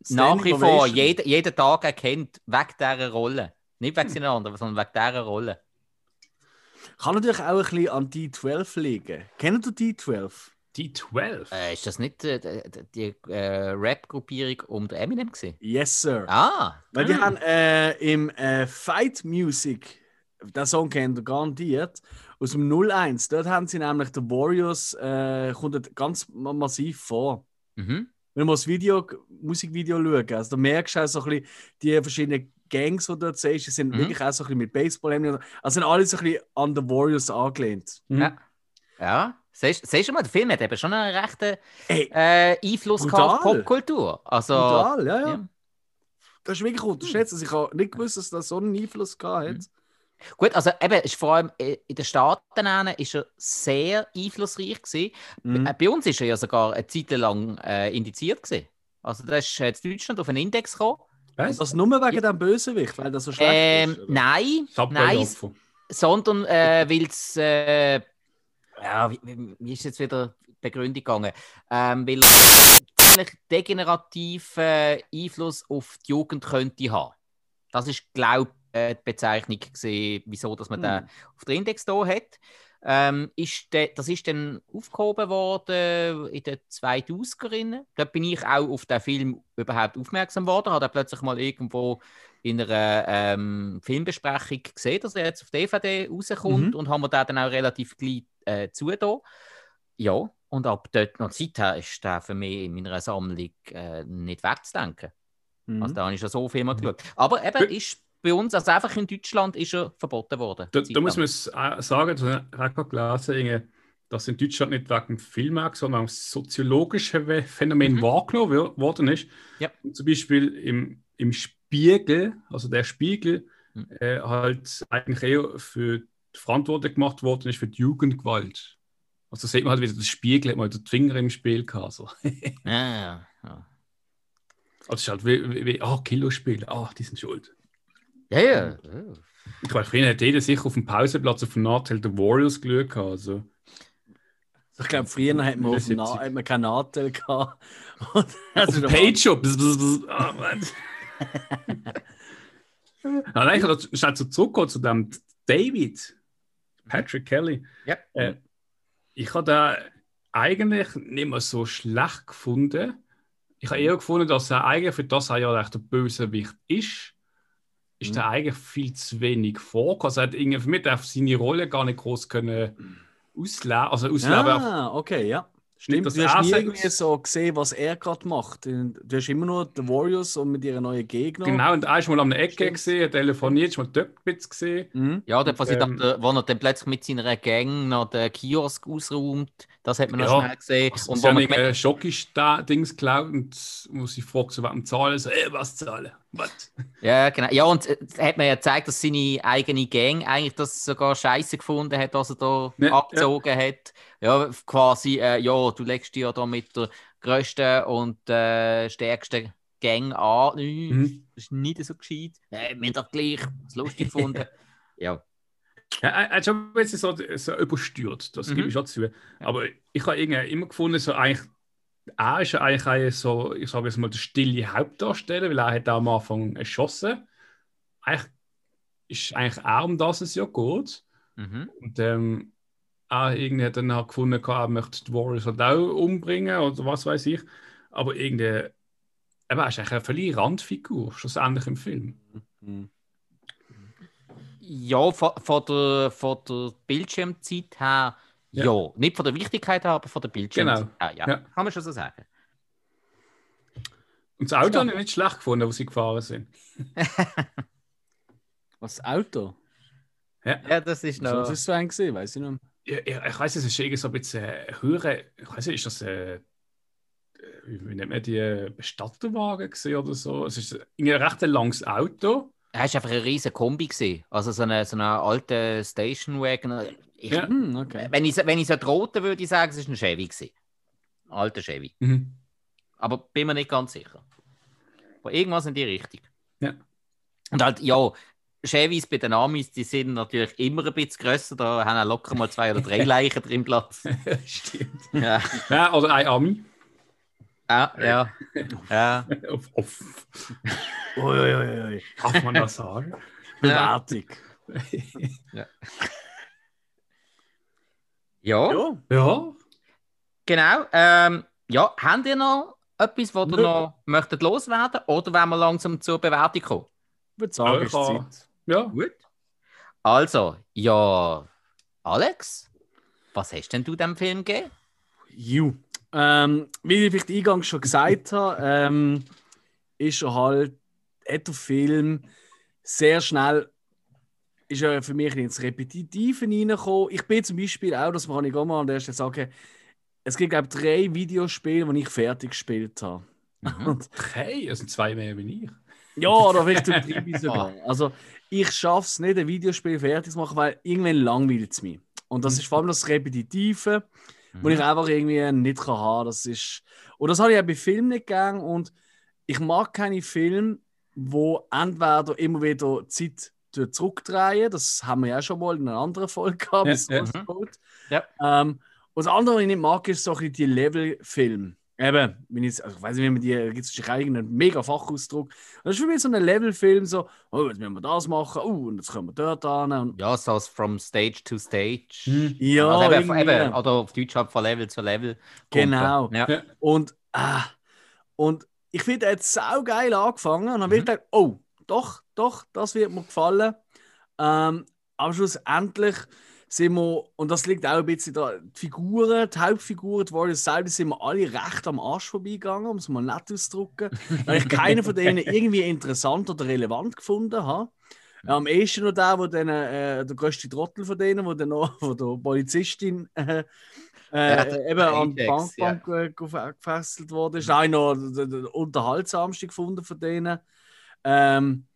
nach wie vor jeden, jeden Tag erkennt, wegen dieser Rolle. Nicht wegen hm. seiner anderen, sondern wegen dieser Rolle. Kann natürlich auch ein bisschen an D12 liegen. Kennen du D12? D12? Äh, ist das nicht äh, die äh, Rap-Gruppierung um den Eminem gewesen? Yes, Sir. Ah. Weil die hm. haben äh, im äh, Fight Music der Song kennt ihr garantiert. Aus dem 01, dort haben sie nämlich The Warriors, äh, kommt ganz massiv vor. Mhm. Wenn man das Video, Musikvideo schaut, also da merkst du auch so ein bisschen die verschiedenen Gangs, die du dort siehst, die sind mhm. wirklich auch so ein bisschen mit Baseball. Also sind alle so ein bisschen an The Warriors angelehnt. Mhm. Ja. Ja. Siehst, du mal, der Film hat eben schon einen rechten äh, Einfluss auf Popkultur. Also, Total, ja, ja, ja. Das ist wirklich unterschätzt. Also ich habe nicht gewusst, dass das so einen Einfluss gehabt hat. Mhm. Gut, also eben, ist vor allem äh, in den Staaten ist er sehr einflussreich gewesen. Mhm. Bei uns ist er ja sogar eine Zeit lang äh, indiziert gewesen. Also da ist äh, in Deutschland auf einen Index gekommen. Was? Das nur wegen ja. dem Bösewicht, weil das so schlecht ähm, ist? Oder? Nein, nein sondern äh, weil es äh, ja, wie, wie, ist jetzt wieder die Begründung gegangen? Ähm, weil er degenerativen äh, Einfluss auf die Jugend könnte haben. Das ist, glaube äh, die Bezeichnung gesehen, wieso dass man hm. den auf den Index da hat. Ähm, ist de, das ist dann aufgehoben worden in den 2000ern. Dort bin ich auch auf den Film überhaupt aufmerksam geworden. Habe plötzlich mal irgendwo in einer ähm, Filmbesprechung gesehen, dass er jetzt auf DVD rauskommt mhm. und haben wir den dann auch relativ gleich äh, zugetan. Ja, und ab dort noch seither ist der für mich in meiner Sammlung äh, nicht wegzudenken. Mhm. Also da habe ich schon so viel mal mhm. geschaut. Aber eben ist bei uns, also einfach in Deutschland, ist er verboten worden. Da, da muss man sagen, das habe ich gerade gelesen, dass in Deutschland nicht wegen dem Film, sondern aus soziologischen Phänomen mhm. wahrgenommen worden ist. Ja. Zum Beispiel im, im Spiegel, also der Spiegel, mhm. äh, halt eigentlich eher für die Verantwortung gemacht worden ist für die Jugendgewalt. Also sieht man halt wieder, das Spiegel hat mal den Finger im Spiel gehabt. So. ja, ja, ja. Also es ist halt wie, wie Killerspiel, ah, oh, die sind schuld. Ja, ja. Ich weiß, früher hat jeder sicher auf dem Pausenplatz auf dem Nachteil der Warriors geschaut. Also. Ich glaube, früher hat man, auf Na hat man keinen Nachteil gehabt. also auf Page Shop. Oh, Mann. Nein, ich schnell so zurückgehen zu dem David, Patrick Kelly. Ja. Äh, ich habe da eigentlich nicht mehr so schlecht gefunden. Ich habe eher gefunden, dass er eigentlich für das er ja der Bösewicht ist ist mhm. er eigentlich viel zu wenig vor. Also er hat irgendwie für mich auf seine Rolle gar nicht groß können ausleben. Also ausleben. Ah, okay, ja. Stimmt, du hast nie irgendwie so gesehen, was er gerade macht. Du hast immer nur die Warriors und mit ihren neuen Gegnern. Genau, und er ist mal an der Ecke Stimmt. gesehen, telefoniert, ist mal bisschen gesehen. Mhm. Ja, dort, was ähm, dann, wo er dann plötzlich mit seiner Gang noch den Kiosk ausräumt, das hat man noch ja, schnell gesehen. Also und wo ja schockisch da Dings geklaut und muss ich fragen, so, was zahlen, so, ey, was zahlen? Ja, genau. Ja, und äh, hat man ja gezeigt, dass seine eigene Gang eigentlich das sogar scheiße gefunden hat, was er da ja, abgezogen ja. hat ja, quasi, äh, ja, du legst dich ja da mit der größten und äh, stärksten Gang an. Mhm. Das ist nicht so gescheit. Äh, wir haben doch gleich das lustig gefunden. ja. Ja, er hat schon ein bisschen so, so übersteuert, das mhm. gebe ich schon zu. Aber ich habe immer gefunden, so eigentlich, er ist eigentlich so, ich sage jetzt mal, der stille Hauptdarsteller, weil er hat auch am Anfang erschossen. Eigentlich ist eigentlich auch um das es ja geht. Mhm. Und ähm, auch irgendwie hat dann halt gefunden, er möchte die Warriors halt auch umbringen oder was weiß ich. Aber irgendwie, er ist eigentlich eine völlige Randfigur, schlussendlich im Film. Mhm. Ja, von, von, der, von der Bildschirmzeit her, ja. ja. Nicht von der Wichtigkeit her, aber von der Bildschirmzeit genau. her, ja. ja. Kann man schon so sagen. Und das Auto ja. habe ich nicht schlecht gefunden, wo sie gefahren sind. Was, das Auto? Ja. ja, das ist noch. Was ist so ein gesehen, weiß ich noch ja, ich weiß, es ist irgendwie so ein bisschen äh, höhere, ich weiß nicht, ist das, äh, äh, wie nennt man die, Bestatterwagen oder so? Es ist ein recht langes Auto. Er war einfach ein riesiger Kombi. Gewesen. Also so eine, so eine alte Stationwagen. Ich, ja. Hm, okay. Wenn ich, wenn ich so roten würde ich sagen, es war ein Chevy. Gewesen. Ein alter Chevy. Mhm. Aber bin mir nicht ganz sicher. Aber irgendwas in die Richtung. Ja. Und halt, ja, Chevys bei den Amis, die sind natürlich immer ein bisschen grösser. Da haben auch locker mal zwei oder drei Leichen drin Platz. Stimmt. Ja. ja, oder ein Ami. Ja, ja. ja. Uff, uff. Uiuiui. Darf man das sagen? Bewertung. Ja. ja. Ja. ja. Genau. Ähm, ja, habt ihr noch etwas, was ihr noch möchtet loswerden Oder wollen wir langsam zur Bewertung kommen? Ich würde sagen, ja, ist Zeit. Ja. Gut. Also, ja, Alex, was hast denn du dem Film gegeben? You. Ähm, wie ich vielleicht eingangs schon gesagt habe, ähm, ist er halt, hat der Film sehr schnell ist er für mich ins Repetitive reingekommen. Ich bin zum Beispiel auch, das kann ich auch mal an der Stelle sagen, es gibt, glaube ich, drei Videospiele, die ich fertig gespielt habe. Mhm. drei? Das sind zwei mehr wie ich. Ja, oder vielleicht drei sogar. Also, ich schaffe es nicht, ein Videospiel fertig zu machen, weil irgendwann langweilt es mich. Und das mhm. ist vor allem das Repetitive, mhm. wo ich einfach irgendwie nicht kann haben. Das ist und das habe ich auch bei Filmen nicht gegangen und ich mag keine Filme, wo entweder immer wieder Zeit zurückdrehen. Das haben wir ja schon mal in einer anderen Folge gehabt. Ja, ja. ja. Ähm, und das andere, was ich nicht mag, ist so die Level-Film. Eben, wenn ich, also ich weiß nicht, wie man die, gibt es einen mega Fachausdruck. Das ist für mich so ein Level-Film, so, oh, jetzt müssen wir das machen, oh, und jetzt können wir dort an. Und ja, so from Stage to Stage. Hm. Ja, also eben, eben, oder auf Deutsch halt von Level zu Level. Genau. Ja. Und, ah, und ich finde, er hat sau geil angefangen und dann mhm. ich gedacht, oh, doch, doch, das wird mir gefallen. Ähm, aber schlussendlich sind wir, und das liegt auch ein bisschen da, die Figuren, die Hauptfiguren, die Warriors selber, sind wir alle recht am Arsch vorbeigegangen, um es mal nett auszudrücken, weil ich keinen von denen irgendwie interessant oder relevant gefunden habe. Am ehesten noch der, wo dann, äh, der größte Trottel von denen, wo dann noch wo der Polizistin äh, äh, eben an die Bankbank ja. Gefesselt wurde. Ist auch noch der, der unterhaltsamste gefunden von denen. Ähm,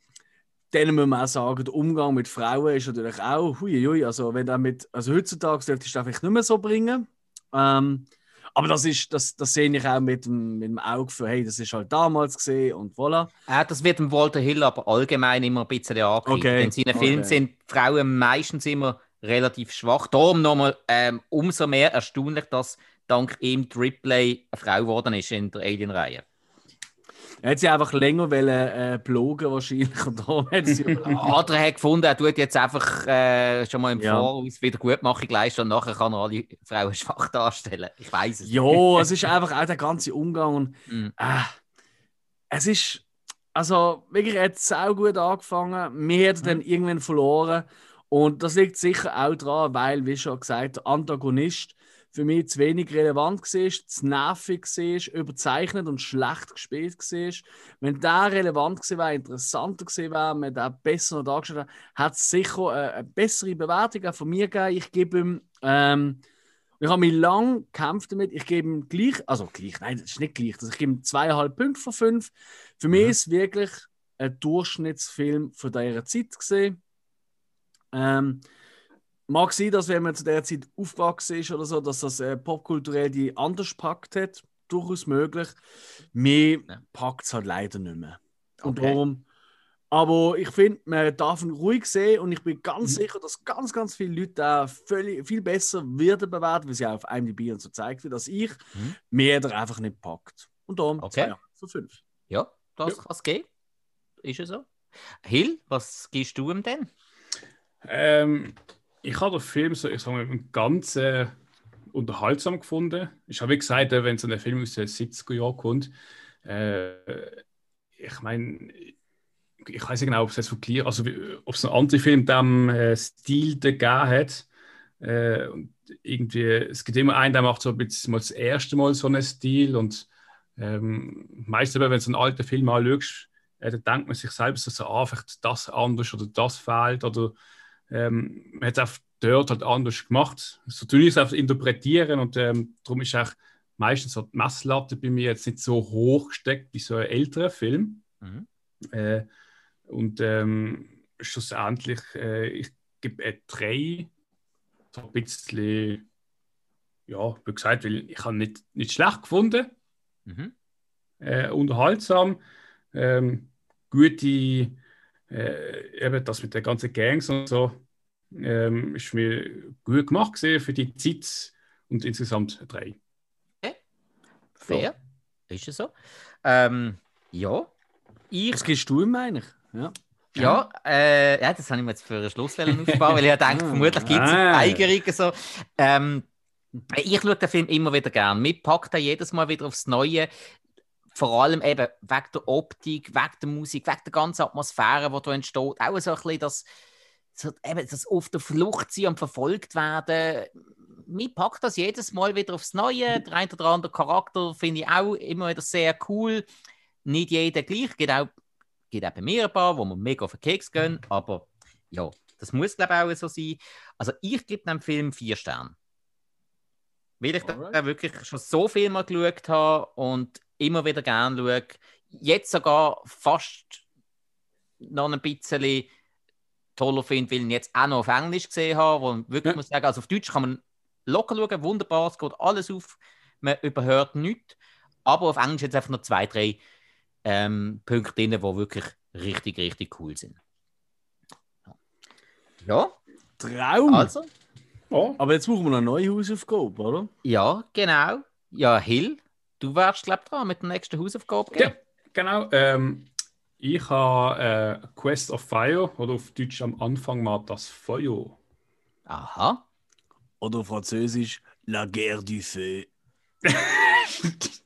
dann muss man auch sagen, der Umgang mit Frauen ist natürlich auch, huiui, also wenn mit, also heutzutage dürfte ich das vielleicht nicht mehr so bringen. Ähm, aber das ist, das, das sehe ich auch mit dem, mit dem Auge für, hey, das ist halt damals gesehen und voilà. Äh, das wird dem Walter Hill aber allgemein immer ein bisschen angekriegt. Okay. In seinen okay. Filmen sind Frauen meistens immer relativ schwach. Darum nochmal ähm, umso mehr erstaunlich, dass dank ihm Ripley eine Frau geworden ist in der Alien-Reihe. Er hat sie einfach länger wollen, äh, blogen wahrscheinlich. Und darum hat sie Oder hat gefunden, er tut jetzt einfach äh, schon mal im ja. Voraus wieder Gutmachung leisten und nachher kann er alle Frauen schwach darstellen. Ich weiß es. Ja, es ist einfach auch der ganze Umgang. Und, mm. äh, es ist, also wirklich, er hat sau gut angefangen. Wir haben mm. dann irgendwann verloren. Und das liegt sicher auch daran, weil, wie schon gesagt, der Antagonist für mich zu wenig relevant war, zu nervig war, überzeichnet und schlecht gespielt war. Wenn der relevant gewesen wäre, interessanter gewesen wäre, man besser noch dargestellt hat, hat es sicher eine, eine bessere Bewertung von mir gegeben. Ich gebe ihm, ähm, ich habe mich lang gekämpft damit, ich gebe ihm gleich, also gleich, nein, das ist nicht gleich, also ich gebe ihm zweieinhalb Punkte von fünf. Für mhm. mich ist es wirklich ein Durchschnittsfilm von dieser Zeit gesehen. Ähm, Mag sein, dass wenn man zu der Zeit aufgewachsen ist oder so, dass das äh, popkulturell die anders packt hat. Durchaus möglich. Mir ja. packt es halt leider nicht mehr. Und okay. darum. Aber ich finde, man darf ihn ruhig sehen und ich bin ganz mhm. sicher, dass ganz, ganz viele Leute da völlig, viel besser werden bewerten, wie sie auch auf IMDb und so zeigt wird, als ich. Mhm. Mir der einfach nicht packt. Und darum okay. zwei von fünf. Ja, das ja. kann es gehen. Ist es so. Hill, was gibst du ihm denn? Ähm, ich habe den Film so, ich sage mal, ganz äh, unterhaltsam gefunden. Ich habe gesagt, wenn so ein Film aus den 70er Jahren kommt, äh, ich meine, ich weiß nicht genau, ob es das verklärt, also ob es einen anderen Film dem äh, Stil gegeben hat. Äh, und irgendwie, es gibt immer einen, der macht so ein bisschen mal das erste Mal so einen Stil und ähm, meistens, wenn du so einen alten Film anschaust, äh, dann denkt man sich selbst so, ah, vielleicht das anders oder das fehlt oder ähm, man hat es auch dort halt anders gemacht. So tue ich es einfach interpretieren und ähm, darum ist auch meistens so die Messlatte bei mir jetzt nicht so hoch gesteckt wie so ein älterer Film. Mhm. Äh, und ähm, schlussendlich, äh, ich gebe ein drei, so ein bisschen, ja, wie gesagt, weil ich habe nicht, nicht schlecht gefunden. Mhm. Äh, unterhaltsam, ähm, gute äh, eben das mit den ganzen Gangs und so, ähm, ist mir gut gemacht gesehen für die Zeit und insgesamt drei. Okay. Fair. Ja. Ist es so? Ähm, ja. Ich... Was gibst du ihm eigentlich? Ja. Ja, äh, ja, das habe ich mir jetzt für einen Schluss aufsparen, weil ich denke, vermutlich gibt es ah. Eigerungen so. Ähm, ich schaue den Film immer wieder gern. Mir packt er jedes Mal wieder aufs Neue vor allem eben wegen der Optik, wegen der Musik, wegen der ganzen Atmosphäre, die da entsteht. Auch so ein bisschen das, so, eben, das auf der Flucht sein und verfolgt werden, mir packt das jedes Mal wieder aufs Neue. Der ein oder andere Charakter finde ich auch immer wieder sehr cool. Nicht jeder gleich, geht auch, geht auch bei mir ein paar, wo wir mega auf den Keks gehen, aber ja, das muss glaube ich auch so sein. Also ich gebe dem Film vier Sterne. Weil ich da wirklich schon so viel mal geschaut habe und immer wieder gerne schaue. Jetzt sogar fast noch ein bisschen toller finde, weil ich ihn jetzt auch noch auf Englisch gesehen habe, wo ich wirklich ja. muss sagen, also auf Deutsch kann man locker schauen, wunderbar, es geht alles auf, man überhört nichts. Aber auf Englisch jetzt einfach noch zwei, drei ähm, Punkte drin, die wirklich richtig, richtig cool sind. Ja. Traum! Also. Oh. Aber jetzt brauchen wir noch eine neue Hausaufgabe, oder? Ja, genau. Ja, Hill, du wärst, glaube ich, dran mit der nächsten Hausaufgabe. Ja, genau. Ähm, ich habe äh, Quest of Fire oder auf Deutsch am Anfang mal das Feuer. Aha. Oder Französisch La Guerre du Feu.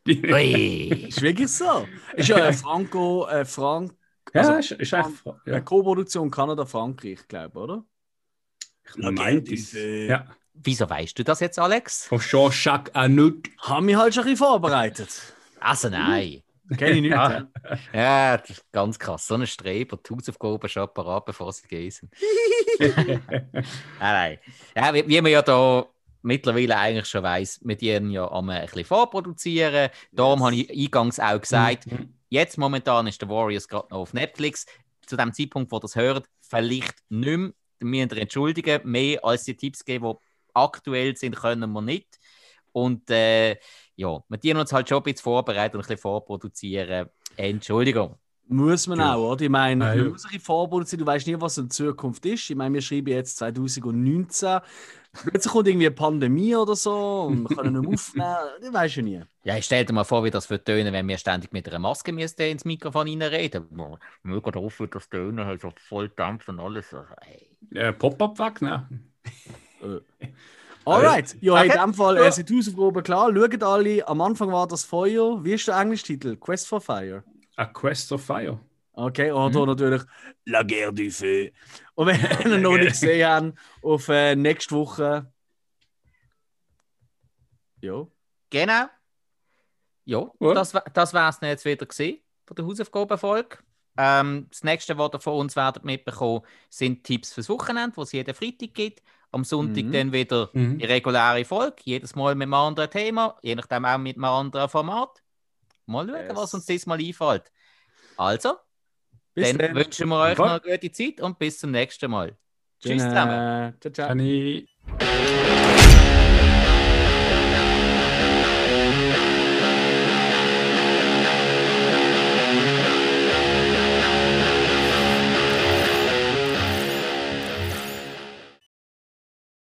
Ui. ist wirklich so. Ist ja ein Franco, äh, Frank. Also, ja, ist, ist einfach. Ja. Eine Co-Produktion Kanada-Frankreich, glaube ich, oder? Ich meine es. Ja. Wieso weißt du das jetzt, Alex? Von Jean-Jacques Anouk. Haben wir halt schon ein bisschen vorbereitet. Also nein. Kenne ich nicht. ja. ja, das ist ganz krass. So ein Streber, die Hausaufgaben schon parat, bevor sie gehen. nein, nein. Ja, wie, wie man ja da mittlerweile eigentlich schon weiß, wir dienen ja am ein bisschen vorproduzieren. Darum yes. habe ich eingangs auch gesagt, mhm. jetzt momentan ist der Warriors gerade noch auf Netflix. Zu dem Zeitpunkt, wo das hört, vielleicht nicht mehr. Wir müssen entschuldigen, mehr als die Tipps geben, die aktuell sind, können wir nicht. Und äh, ja, wir dienen uns halt schon ein bisschen vorbereiten und ein bisschen vorproduzieren. Entschuldigung. Muss man ja. auch, oder? Ich meine, ja, man muss sich vorproduzieren, du weißt nie, was in Zukunft ist. Ich meine, wir schreiben jetzt 2019. Plötzlich kommt irgendwie eine Pandemie oder so und wir können nicht aufnehmen. Das weißt du nie. Ja, ich stell dir mal vor, wie das wird tönen, wenn wir ständig mit einer Maske müssen ins Mikrofon reinreden. Mögen darauf wird das tönen, also voll Dampf und alles. Also, hey. ja, Pop-up weg, ne? Alright, ja, okay. in dem Fall äh, sind die Hausaufgaben klar. Schaut alle, am Anfang war das Feuer. Wie ist der englische Titel? Quest for Fire. A Quest of Fire. Okay, und mhm. natürlich La Guerre du Feu. Und wenn ihr noch nicht gesehen habt, auf äh, nächste Woche. Ja. Genau. Ja, das, das wäre es jetzt wieder gesehen von der Hausaufgabenfolge. Ähm, das nächste, was ihr von uns werdet mitbekommen, sind Tipps fürs Wochenende, was es jeden Freitag gibt. Am Sonntag mhm. dann wieder mhm. die reguläre Folge, jedes Mal mit einem anderen Thema, je nachdem auch mit einem anderen Format. Mal schauen, yes. was uns diesmal einfällt. Also, bis dann, dann wünschen wir euch noch eine gute Zeit und bis zum nächsten Mal. Tschüss zusammen. Ciao, ciao.